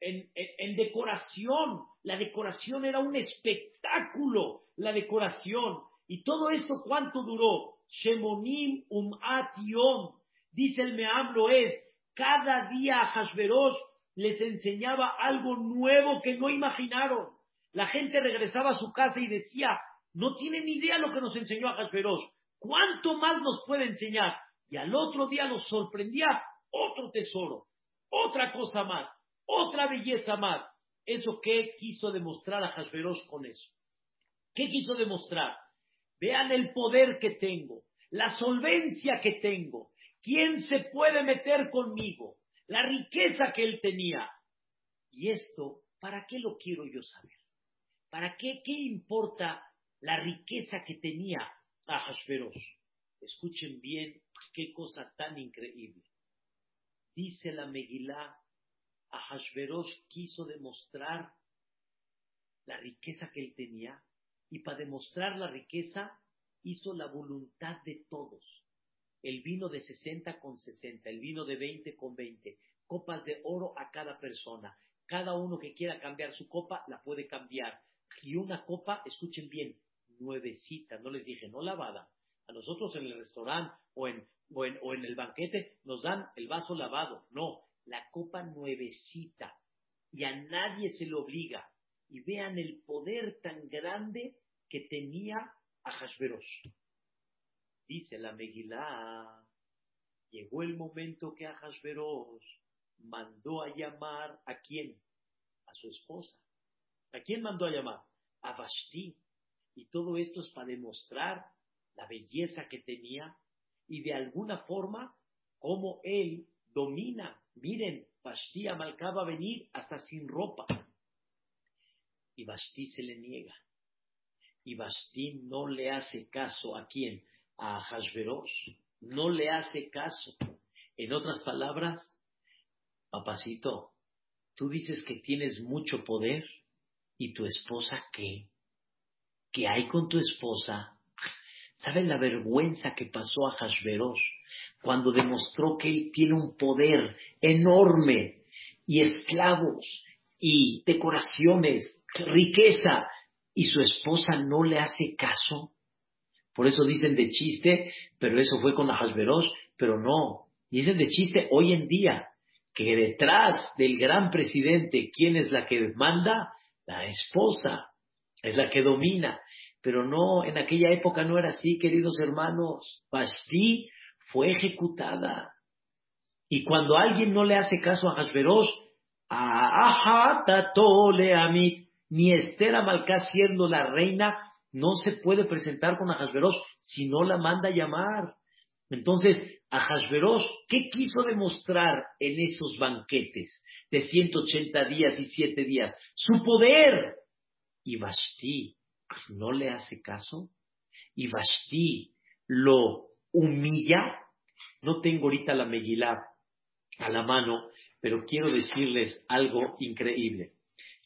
en, decoración. La decoración era un espectáculo, la decoración. Y todo esto, ¿cuánto duró? Shemonim um. Dice el Meambro es, cada día Hashverosh les enseñaba algo nuevo que no imaginaron. La gente regresaba a su casa y decía, no tienen idea lo que nos enseñó a Hashverosh. ¿Cuánto más nos puede enseñar? Y al otro día los sorprendía otro tesoro, otra cosa más, otra belleza más. ¿Eso qué quiso demostrar a con eso? ¿Qué quiso demostrar? Vean el poder que tengo, la solvencia que tengo, quién se puede meter conmigo, la riqueza que él tenía. Y esto, ¿para qué lo quiero yo saber? ¿Para qué? ¿Qué importa la riqueza que tenía a Hashverosh? Escuchen bien qué cosa tan increíble. Dice la Megilá, a Hashverosh quiso demostrar la riqueza que él tenía y para demostrar la riqueza hizo la voluntad de todos. El vino de 60 con 60, el vino de 20 con 20, copas de oro a cada persona. Cada uno que quiera cambiar su copa la puede cambiar. y una copa, escuchen bien, nuevecita, no les dije, no lavada. A nosotros en el restaurante o en, o en, o en el banquete nos dan el vaso lavado. No, la copa nuevecita. Y a nadie se le obliga. Y vean el poder tan grande que tenía a Hashverosh. Dice la Megilá, llegó el momento que a Hashverosh mandó a llamar a quién? A su esposa. ¿A quién mandó a llamar? A Vashti. Y todo esto es para demostrar la belleza que tenía y de alguna forma cómo él domina. Miren, Vashti Amalcá va a venir hasta sin ropa. Y Vashti se le niega. Y Vashti no le hace caso a quién? A Hashverosh. No le hace caso. En otras palabras, papacito, tú dices que tienes mucho poder y tu esposa qué? ¿Qué hay con tu esposa? ¿Saben la vergüenza que pasó a Hashverosh cuando demostró que él tiene un poder enorme y esclavos y decoraciones, riqueza, y su esposa no le hace caso? Por eso dicen de chiste, pero eso fue con Hashverosh, pero no. Dicen de chiste hoy en día que detrás del gran presidente, ¿quién es la que manda? La esposa, es la que domina. Pero no, en aquella época no era así, queridos hermanos. Basti fue ejecutada. Y cuando alguien no le hace caso a Hashverosh, a Amit, ni Esther Amalcá siendo la reina, no se puede presentar con Ahasverosh si no la manda a llamar. Entonces, Ahasverosh, ¿qué quiso demostrar en esos banquetes de 180 días y 7 días? Su poder. Y Vashti no le hace caso. Y Vashti lo humilla. No tengo ahorita la Megilá a la mano, pero quiero decirles algo increíble.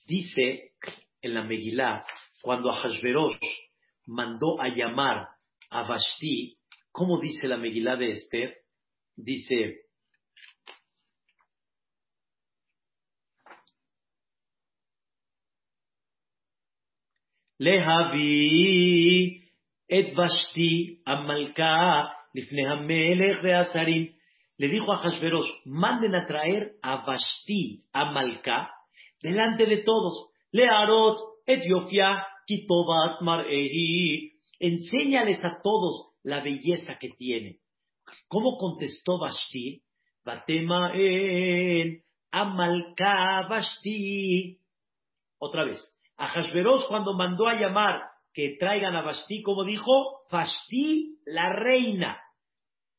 Dice en la Megilá cuando Ahasverosh mandó a llamar a Vashti, ¿cómo dice la Megilá de Esther? Dice, Lehavi et Vashti amalka Le dijo a Hashverosh, manden a traer a Vashti amalka delante de todos. Learot Etiopía, Mar'ehi, enséñales a todos la belleza que tiene. ¿Cómo contestó Vashti? Batema en Amalka Vashti. Otra vez, a Hashverosh cuando mandó a llamar que traigan a Vashti, como dijo, Vashti la reina.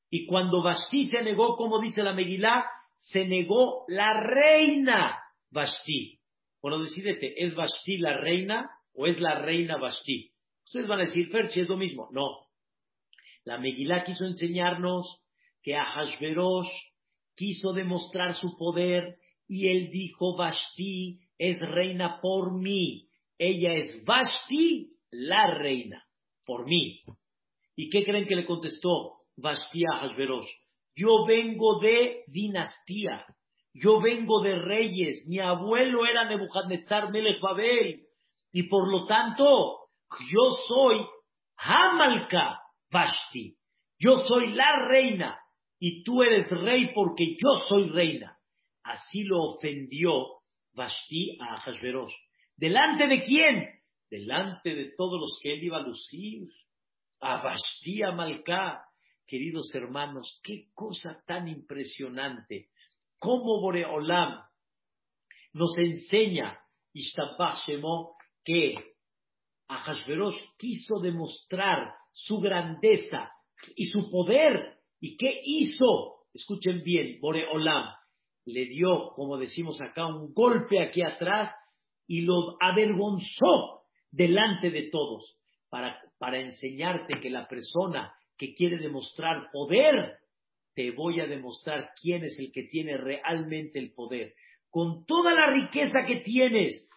Y cuando Vashti se negó, como dice la Megilá, se negó la reina Vashti. Bueno, decidete, ¿es Vashti la reina o es la reina Vashti? Ustedes van a decir, Ferchi, es lo mismo. No. La Megilá quiso enseñarnos que Ahashverosh quiso demostrar su poder y él dijo, Vashti es reina por mí. Ella es Vashti, la reina, por mí. ¿Y qué creen que le contestó Vashti a Ahashverosh? Yo vengo de dinastía. Yo vengo de reyes, mi abuelo era Nebuchadnezzar Melech y por lo tanto, yo soy Hamalka Vashti, yo soy la reina, y tú eres rey porque yo soy reina. Así lo ofendió Vashti a Ahasverosh. ¿Delante de quién? Delante de todos los que él iba a lucir. A Vashti Amalcá. Queridos hermanos, qué cosa tan impresionante cómo Boreolam nos enseña, Shemo, que Ahasverosh quiso demostrar su grandeza y su poder. ¿Y qué hizo? Escuchen bien, Boreolam le dio, como decimos acá, un golpe aquí atrás y lo avergonzó delante de todos para, para enseñarte que la persona que quiere demostrar poder te voy a demostrar quién es el que tiene realmente el poder. Con toda la riqueza que tienes,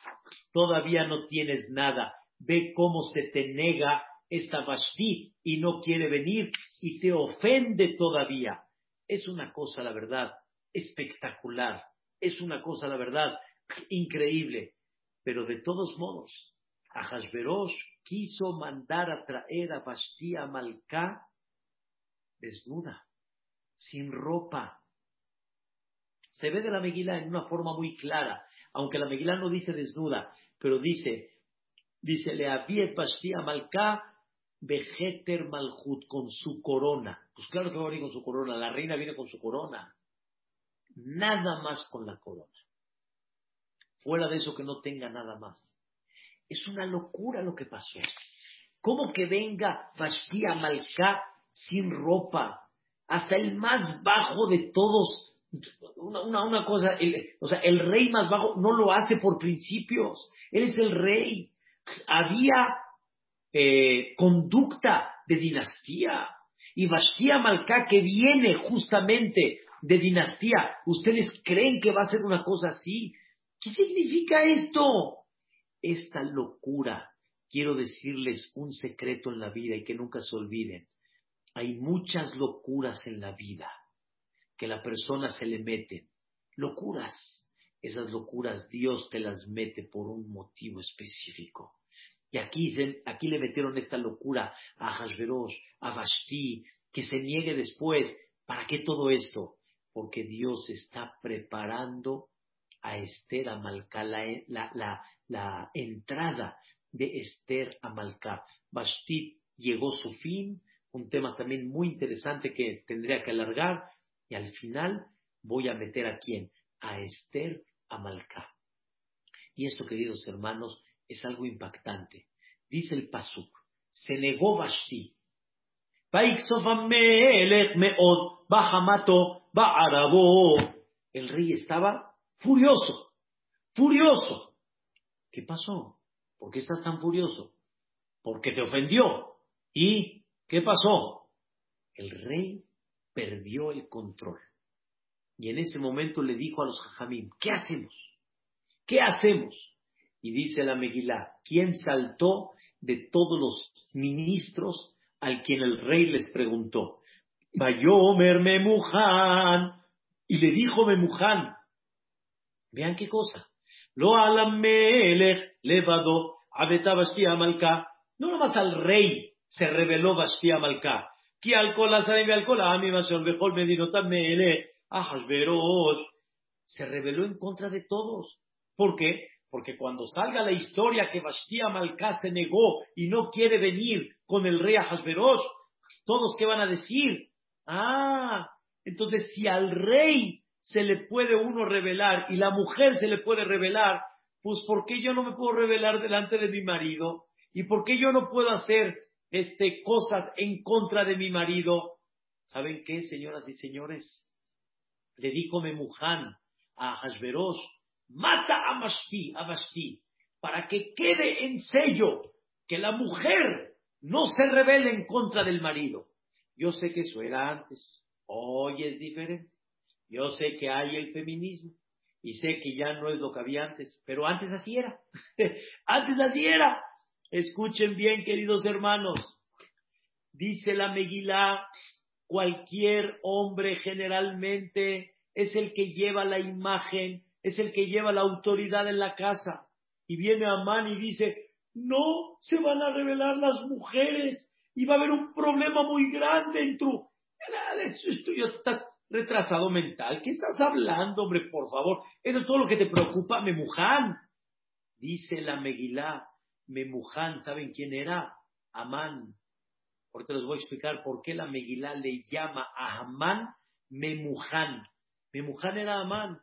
todavía no tienes nada. Ve cómo se te nega esta Vashti y no quiere venir y te ofende todavía. Es una cosa, la verdad, espectacular. Es una cosa, la verdad, increíble. Pero de todos modos, Ahashverosh quiso mandar a traer a Vashti a Malká desnuda, sin ropa. Se ve de la Megilá en una forma muy clara, aunque la Megilá no dice desnuda, pero dice, dice, le había Malká Vejeter Malhut, con su corona. Pues claro que va a venir con su corona, la reina viene con su corona. Nada más con la corona. Fuera de eso que no tenga nada más. Es una locura lo que pasó. ¿Cómo que venga Vashti Malká sin ropa? Hasta el más bajo de todos. Una, una, cosa, o sea, el rey más bajo no lo hace por principios. Él es el rey. Había eh, conducta de dinastía. Y Bashtia Malká, que viene justamente de dinastía, ¿ustedes creen que va a ser una cosa así? ¿Qué significa esto? Esta locura, quiero decirles un secreto en la vida y que nunca se olviden. Hay muchas locuras en la vida que la persona se le mete. Locuras. Esas locuras Dios te las mete por un motivo específico. Y aquí, aquí le metieron esta locura a Hashverosh, a Vashti, que se niegue después. ¿Para qué todo esto? Porque Dios está preparando a Esther a Malcá, la, la, entrada de Esther a Malcá. Vashti llegó su fin, un tema también muy interesante que tendría que alargar, y al final voy a meter a quién? A Esther a Malcá. Y esto, queridos hermanos, es algo impactante. Dice el Pasuk, se negó Vashti. El rey estaba furioso, furioso. ¿Qué pasó? ¿Por qué estás tan furioso? Porque te ofendió. ¿Y qué pasó? El rey perdió el control. Y en ese momento le dijo a los jajamim, ¿qué hacemos? ¿Qué hacemos? Y dice la Megilá, ¿quién saltó de todos los ministros al quien el rey les preguntó? Bayomer Memujan. Y le dijo Memujan, vean qué cosa, lo alamelech levado abeta Malka. No nomás al rey se reveló Bastia Malka. Que alcohol alcohol a mi mejor medinota mele se reveló en contra de todos. ¿Por qué? Porque cuando salga la historia que Bashtia Malká se negó y no quiere venir con el rey Ahasverosh, todos qué van a decir? Ah, entonces si al rey se le puede uno revelar y la mujer se le puede revelar, pues ¿por qué yo no me puedo revelar delante de mi marido? ¿Y por qué yo no puedo hacer este, cosas en contra de mi marido? ¿Saben qué, señoras y señores? Le dijo Memuján a Ahasverosh, mata a Mashti, a para que quede en sello que la mujer no se revele en contra del marido. Yo sé que eso era antes, hoy es diferente. Yo sé que hay el feminismo y sé que ya no es lo que había antes, pero antes así era. (laughs) antes así era. Escuchen bien, queridos hermanos. Dice la Megilá, cualquier hombre generalmente es el que lleva la imagen es el que lleva la autoridad en la casa. Y viene Amán y dice, no se van a revelar las mujeres y va a haber un problema muy grande en tu... Ya estás retrasado mental. ¿Qué estás hablando, hombre? Por favor. Eso es todo lo que te preocupa, Memuján. Dice la Megilá, Memuján, ¿saben quién era? Amán. Ahorita les voy a explicar por qué la Megilá le llama a Amán Memuján. Memuján era Amán.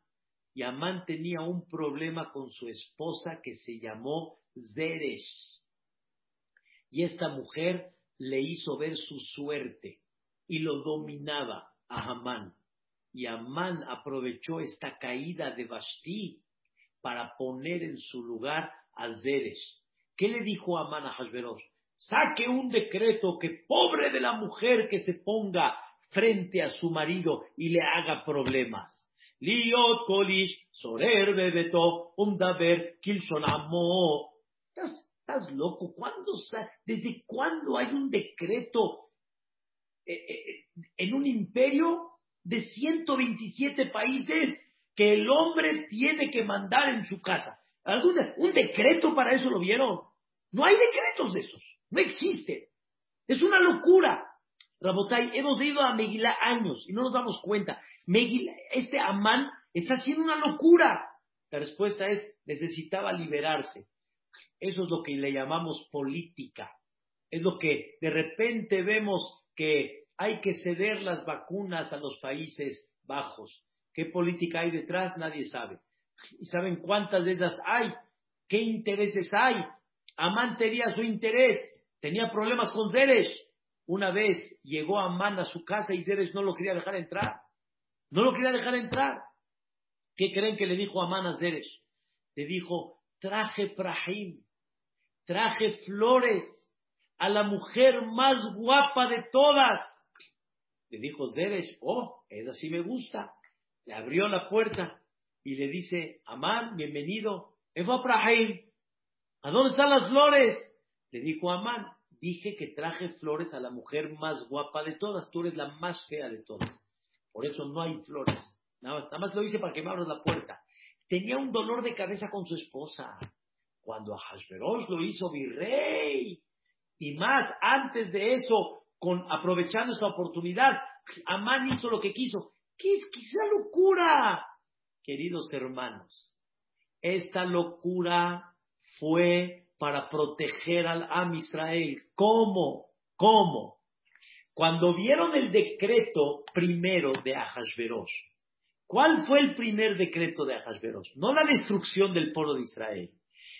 Y Amán tenía un problema con su esposa que se llamó Zeresh. Y esta mujer le hizo ver su suerte y lo dominaba a Amán. Y Amán aprovechó esta caída de Basti para poner en su lugar a Zeresh. ¿Qué le dijo Amán a Hashverosh? Saque un decreto que pobre de la mujer que se ponga frente a su marido y le haga problemas. Liot Kolish, Sorer Bebeto. ¿Estás, ¿Estás loco? ¿Cuándo, ¿Desde cuándo hay un decreto eh, eh, eh, en un imperio de 127 países que el hombre tiene que mandar en su casa? ¿Algún, ¿Un decreto para eso lo vieron? No hay decretos de esos. No existe. Es una locura. Rabotay, hemos ido a Megilá años y no nos damos cuenta. Megilá, este Amán está haciendo una locura. La respuesta es, necesitaba liberarse. Eso es lo que le llamamos política. Es lo que de repente vemos que hay que ceder las vacunas a los países bajos. ¿Qué política hay detrás? Nadie sabe. ¿Y saben cuántas de esas hay? ¿Qué intereses hay? Amán tenía su interés, tenía problemas con Zeresh. Una vez llegó Amán a su casa y Zeresh no lo quería dejar entrar. No lo quería dejar entrar. ¿Qué creen que le dijo Amán a Zeresh? Le dijo, traje prahim, traje flores a la mujer más guapa de todas. Le dijo Zeresh, oh, esa sí me gusta. Le abrió la puerta y le dice, Amán, bienvenido. Eva Prahim, ¿A dónde están las flores? Le dijo Amán, dije que traje flores a la mujer más guapa de todas, tú eres la más fea de todas. Por eso no hay flores. Nada más, lo hice para que me abras la puerta. Tenía un dolor de cabeza con su esposa. Cuando a Hashverosh lo hizo virrey. Y más, antes de eso, con, aprovechando esta oportunidad, Amán hizo lo que quiso. ¿Qué la locura? Queridos hermanos, esta locura fue para proteger al Am Israel. ¿Cómo? ¿Cómo? Cuando vieron el decreto primero de Ahasverosh, ¿cuál fue el primer decreto de Ahasverosh? No la destrucción del pueblo de Israel.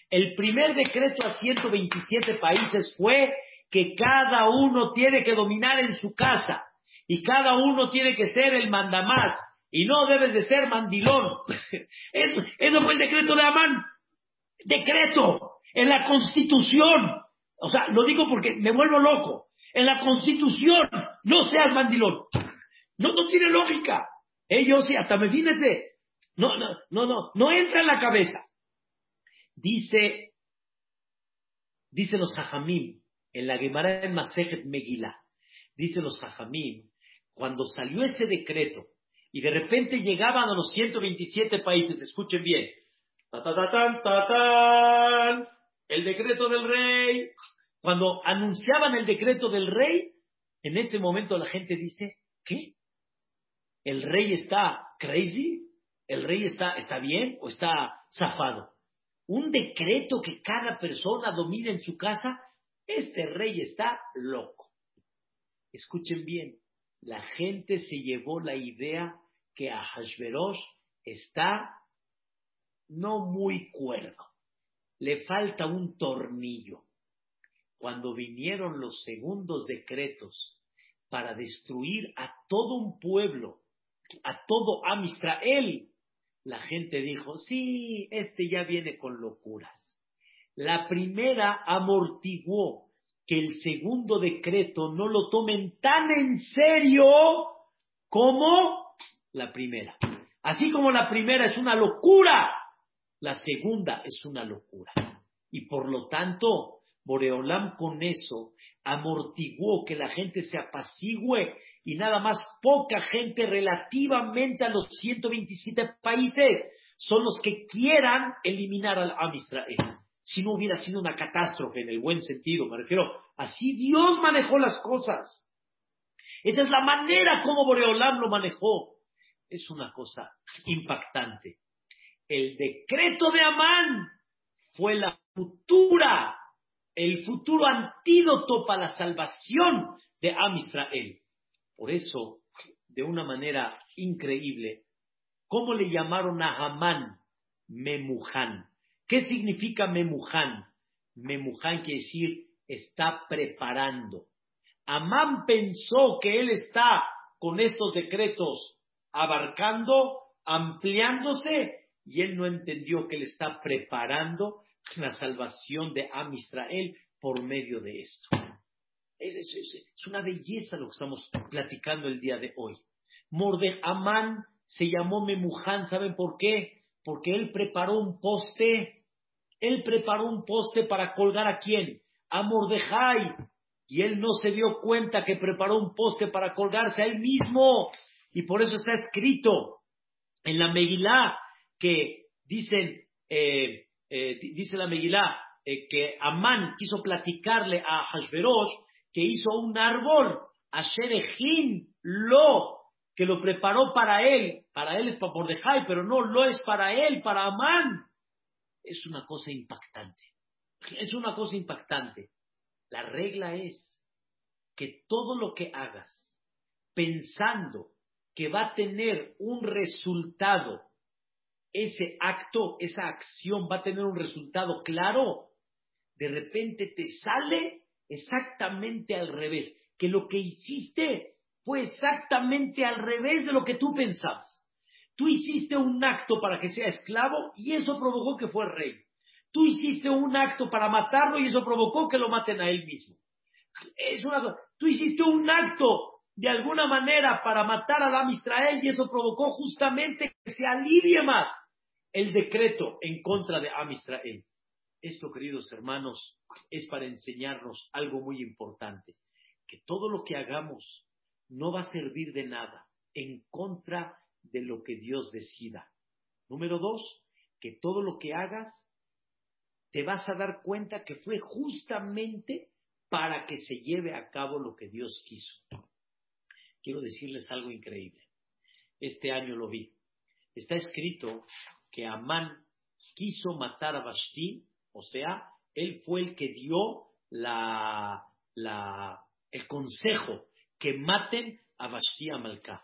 El primer decreto a 127 países fue que cada uno tiene que dominar en su casa y cada uno tiene que ser el mandamás y no debes de ser mandilón. (laughs) Eso, eso fue el decreto de Amán decreto, en la constitución. O sea, lo digo porque me vuelvo loco. En la constitución, no seas mandilón. No, no tiene lógica. Ellos, sí, hasta me fíjese. No, no, no, no, no entra en la cabeza. Dice, dice los Jajamim, en la Gemara en Masejet Megillah, dice los Jajamim, cuando salió ese decreto y de repente llegaban a los 127 países, escuchen bien, el decreto del rey. Cuando anunciaban el decreto del rey, en ese momento la gente dice, ¿qué? ¿El rey está crazy? ¿El rey está, está bien o está zafado? Un decreto que cada persona domina en su casa, este rey está loco. Escuchen bien, la gente se llevó la idea que Ahasverosh está no muy cuerdo. Le falta un tornillo. Cuando vinieron los segundos decretos para destruir a todo un pueblo, a todo Amistrael, la gente dijo, sí, este ya viene con locuras. La primera amortiguó que el segundo decreto no lo tomen tan en serio como la primera. Así como la primera es una locura, la segunda es una locura. Y por lo tanto, Boreolam con eso amortiguó que la gente se apacigüe y nada más poca gente relativamente a los 127 países son los que quieran eliminar al Am. Si no hubiera sido una catástrofe en el buen sentido, me refiero, así Dios manejó las cosas. Esa es la manera como Boreolam lo manejó. Es una cosa impactante el decreto de Amán fue la futura, el futuro antídoto para la salvación de Am Israel. Por eso, de una manera increíble, ¿cómo le llamaron a Amán? Memuján. ¿Qué significa Memuján? Memuján quiere decir está preparando. Amán pensó que él está con estos decretos abarcando, ampliándose y él no entendió que él está preparando la salvación de Am Israel por medio de esto. Es, una belleza lo que estamos platicando el día de hoy. Morde Amán se llamó Memuján, ¿saben por qué? Porque él preparó un poste, él preparó un poste para colgar a quién? A Mordejai. Y él no se dio cuenta que preparó un poste para colgarse a él mismo. Y por eso está escrito en la Megilá que dicen, eh, eh, dice la Megilá, eh, que Amán quiso platicarle a Hashverosh que hizo un árbol, a Sherejin, lo, que lo preparó para él. Para él es para Mordejai, pero no lo es para él, para Amán. Es una cosa impactante. Es una cosa impactante. La regla es que todo lo que hagas pensando que va a tener un resultado, ese acto, esa acción va a tener un resultado claro, de repente te sale exactamente al revés, que lo que hiciste fue exactamente al revés de lo que tú pensabas. Tú hiciste un acto para que sea esclavo y eso provocó que fue rey. Tú hiciste un acto para matarlo y eso provocó que lo maten a él mismo. Es una Tú hiciste un acto de alguna manera para matar a Adam Israel y eso provocó justamente que se alivie más el decreto en contra de Am Israel. Esto, queridos hermanos, es para enseñarnos algo muy importante, que todo lo que hagamos no va a servir de nada en contra de lo que Dios decida. Número dos, que todo lo que hagas te vas a dar cuenta que fue justamente para que se lleve a cabo lo que Dios quiso. Quiero decirles algo increíble. Este año lo vi. Está escrito que Amán quiso matar a Vashti, o sea, él fue el que dio el consejo que maten a Vashti Amalcá.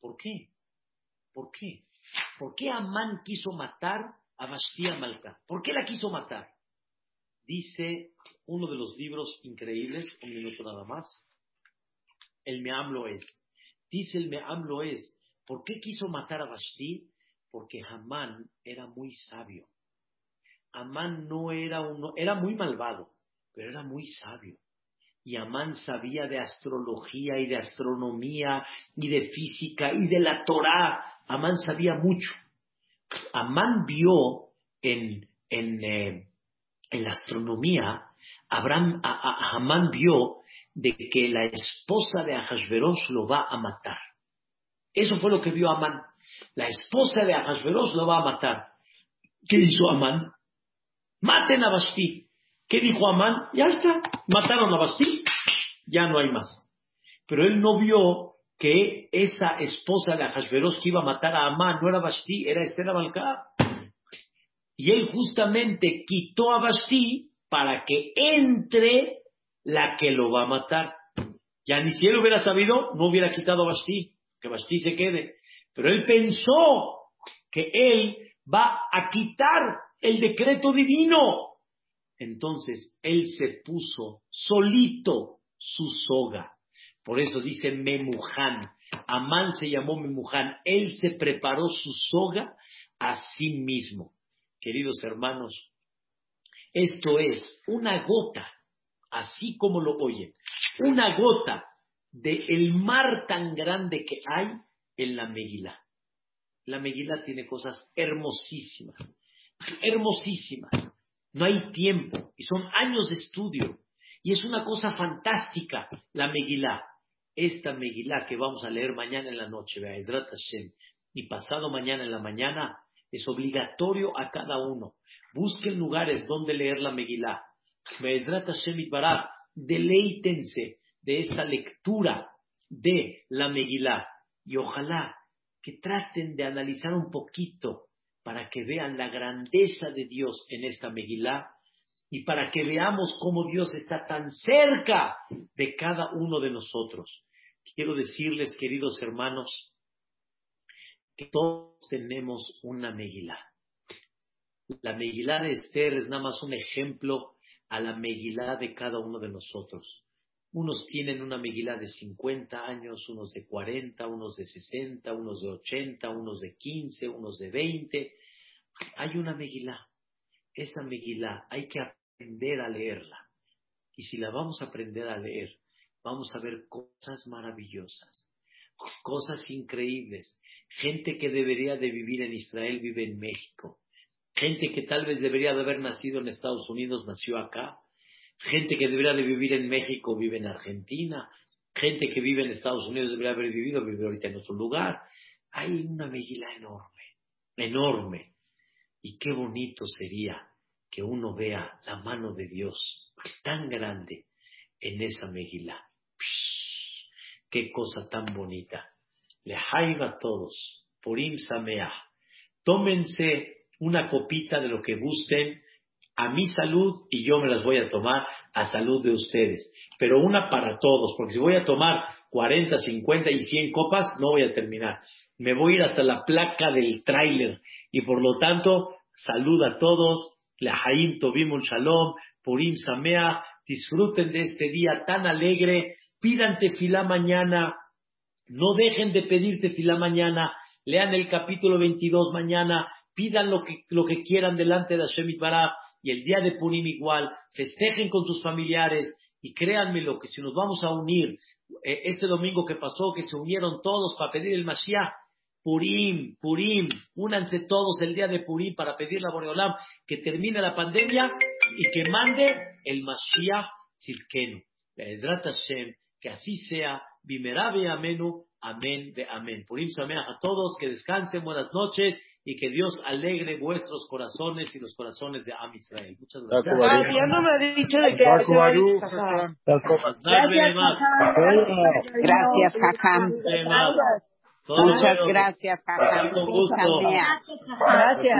¿Por qué? ¿Por qué? ¿Por qué Amán quiso matar a Vashti Amalcá? ¿Por qué la quiso matar? Dice uno de los libros increíbles, un minuto nada más, el Meam es. Dice el Meam es, ¿por qué quiso matar a Vashti? Porque Hamán era muy sabio. Amán no era uno, era muy malvado, pero era muy sabio. Y Amán sabía de astrología y de astronomía y de física y de la Torá. Amán sabía mucho. Amán vio en, en, eh, en la astronomía, Abraham, a, Hamán vio de que la esposa de Ahasveros lo va a matar. Eso fue lo que vio Amán. La esposa de Ahasveros lo va a matar. ¿Qué hizo Amán? Maten a Basti. ¿Qué dijo Amán? Ya está, mataron a Basti, ya no hay más. Pero él no vio que esa esposa de Ahasveros que iba a matar a Amán no era Basti, era Esther Abalcá. Y él justamente quitó a Basti para que entre la que lo va a matar. Ya ni si él hubiera sabido, no hubiera quitado a Basti, que Basti se quede. Pero él pensó que él va a quitar el decreto divino. Entonces él se puso solito su soga. Por eso dice Memuján. Amán se llamó Memuján. Él se preparó su soga a sí mismo. Queridos hermanos, esto es una gota, así como lo oyen, una gota del mar tan grande que hay en la Megilá. La Megilá tiene cosas hermosísimas, hermosísimas. No hay tiempo y son años de estudio. Y es una cosa fantástica la Megilá. Esta Megilá que vamos a leer mañana en la noche, y pasado mañana en la mañana, es obligatorio a cada uno. Busquen lugares donde leer la Megilá. Deleítense de esta lectura de la Megilá. Y ojalá que traten de analizar un poquito para que vean la grandeza de Dios en esta Megilá y para que veamos cómo Dios está tan cerca de cada uno de nosotros. Quiero decirles, queridos hermanos, que todos tenemos una Megilá. La Megilá de Esther es nada más un ejemplo a la Megilá de cada uno de nosotros. Unos tienen una Megilá de 50 años, unos de 40, unos de 60, unos de 80, unos de 15, unos de 20. Hay una Megilá. Esa Megilá hay que aprender a leerla. Y si la vamos a aprender a leer, vamos a ver cosas maravillosas, cosas increíbles. Gente que debería de vivir en Israel vive en México. Gente que tal vez debería de haber nacido en Estados Unidos nació acá. Gente que debería de vivir en México vive en Argentina. Gente que vive en Estados Unidos debería haber vivido, vive ahorita en otro lugar. Hay una Megilá enorme, enorme. Y qué bonito sería que uno vea la mano de Dios tan grande en esa Megilá. Qué cosa tan bonita. Le a todos. Purim Sameach. Tómense una copita de lo que gusten a mi salud y yo me las voy a tomar a salud de ustedes. Pero una para todos, porque si voy a tomar 40, 50 y 100 copas, no voy a terminar. Me voy a ir hasta la placa del tráiler y por lo tanto, salud a todos. La Haim Tobimul Shalom, Purim Samea, disfruten de este día tan alegre, pidan tefilá mañana, no dejen de pedir tefilá mañana, lean el capítulo 22 mañana, pidan lo que, lo que quieran delante de Hashem Itbaraj, y el día de Purim igual, festejen con sus familiares, y créanme lo que si nos vamos a unir, eh, este domingo que pasó, que se unieron todos para pedir el Mashiach, Purim, Purim, únanse todos el día de Purim para pedirle a Boreolam que termine la pandemia y que mande el Mashiach Tzidkenu. Hashem, que así sea, Bimerabe Amenu, Amén de Amén. Purim Sameach a todos, que descansen, buenas noches y que Dios alegre vuestros corazones y los corazones de Am Israel. Muchas gracias. Ah, ya no me ha dicho de que Gracias, Jajam. Muchas gracias, Jajam. Con gusto. Gracias.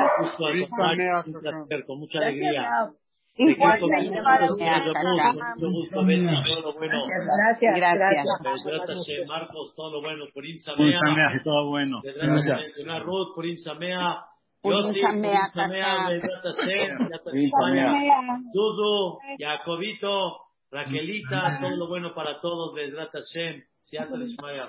Con mucha alegría. Igual. Gracias, gracias. Gracias, Marcos, todo lo bueno. Purim Un Samea. sameaje, todo bueno. Gracias. Ruth, Purim Samea. Purim Samea, Purim Samea. Suzu, Jacobito, Raquelita, todo lo bueno para todos, Bezrat Hashem, Seattle Ishmael.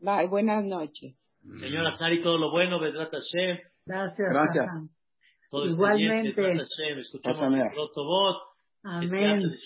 Bye, buenas noches. Señora Sari, todo lo bueno, Bezrat Hashem, Gracias. Gracias. Todo este Igualmente. Rotobot, Amén.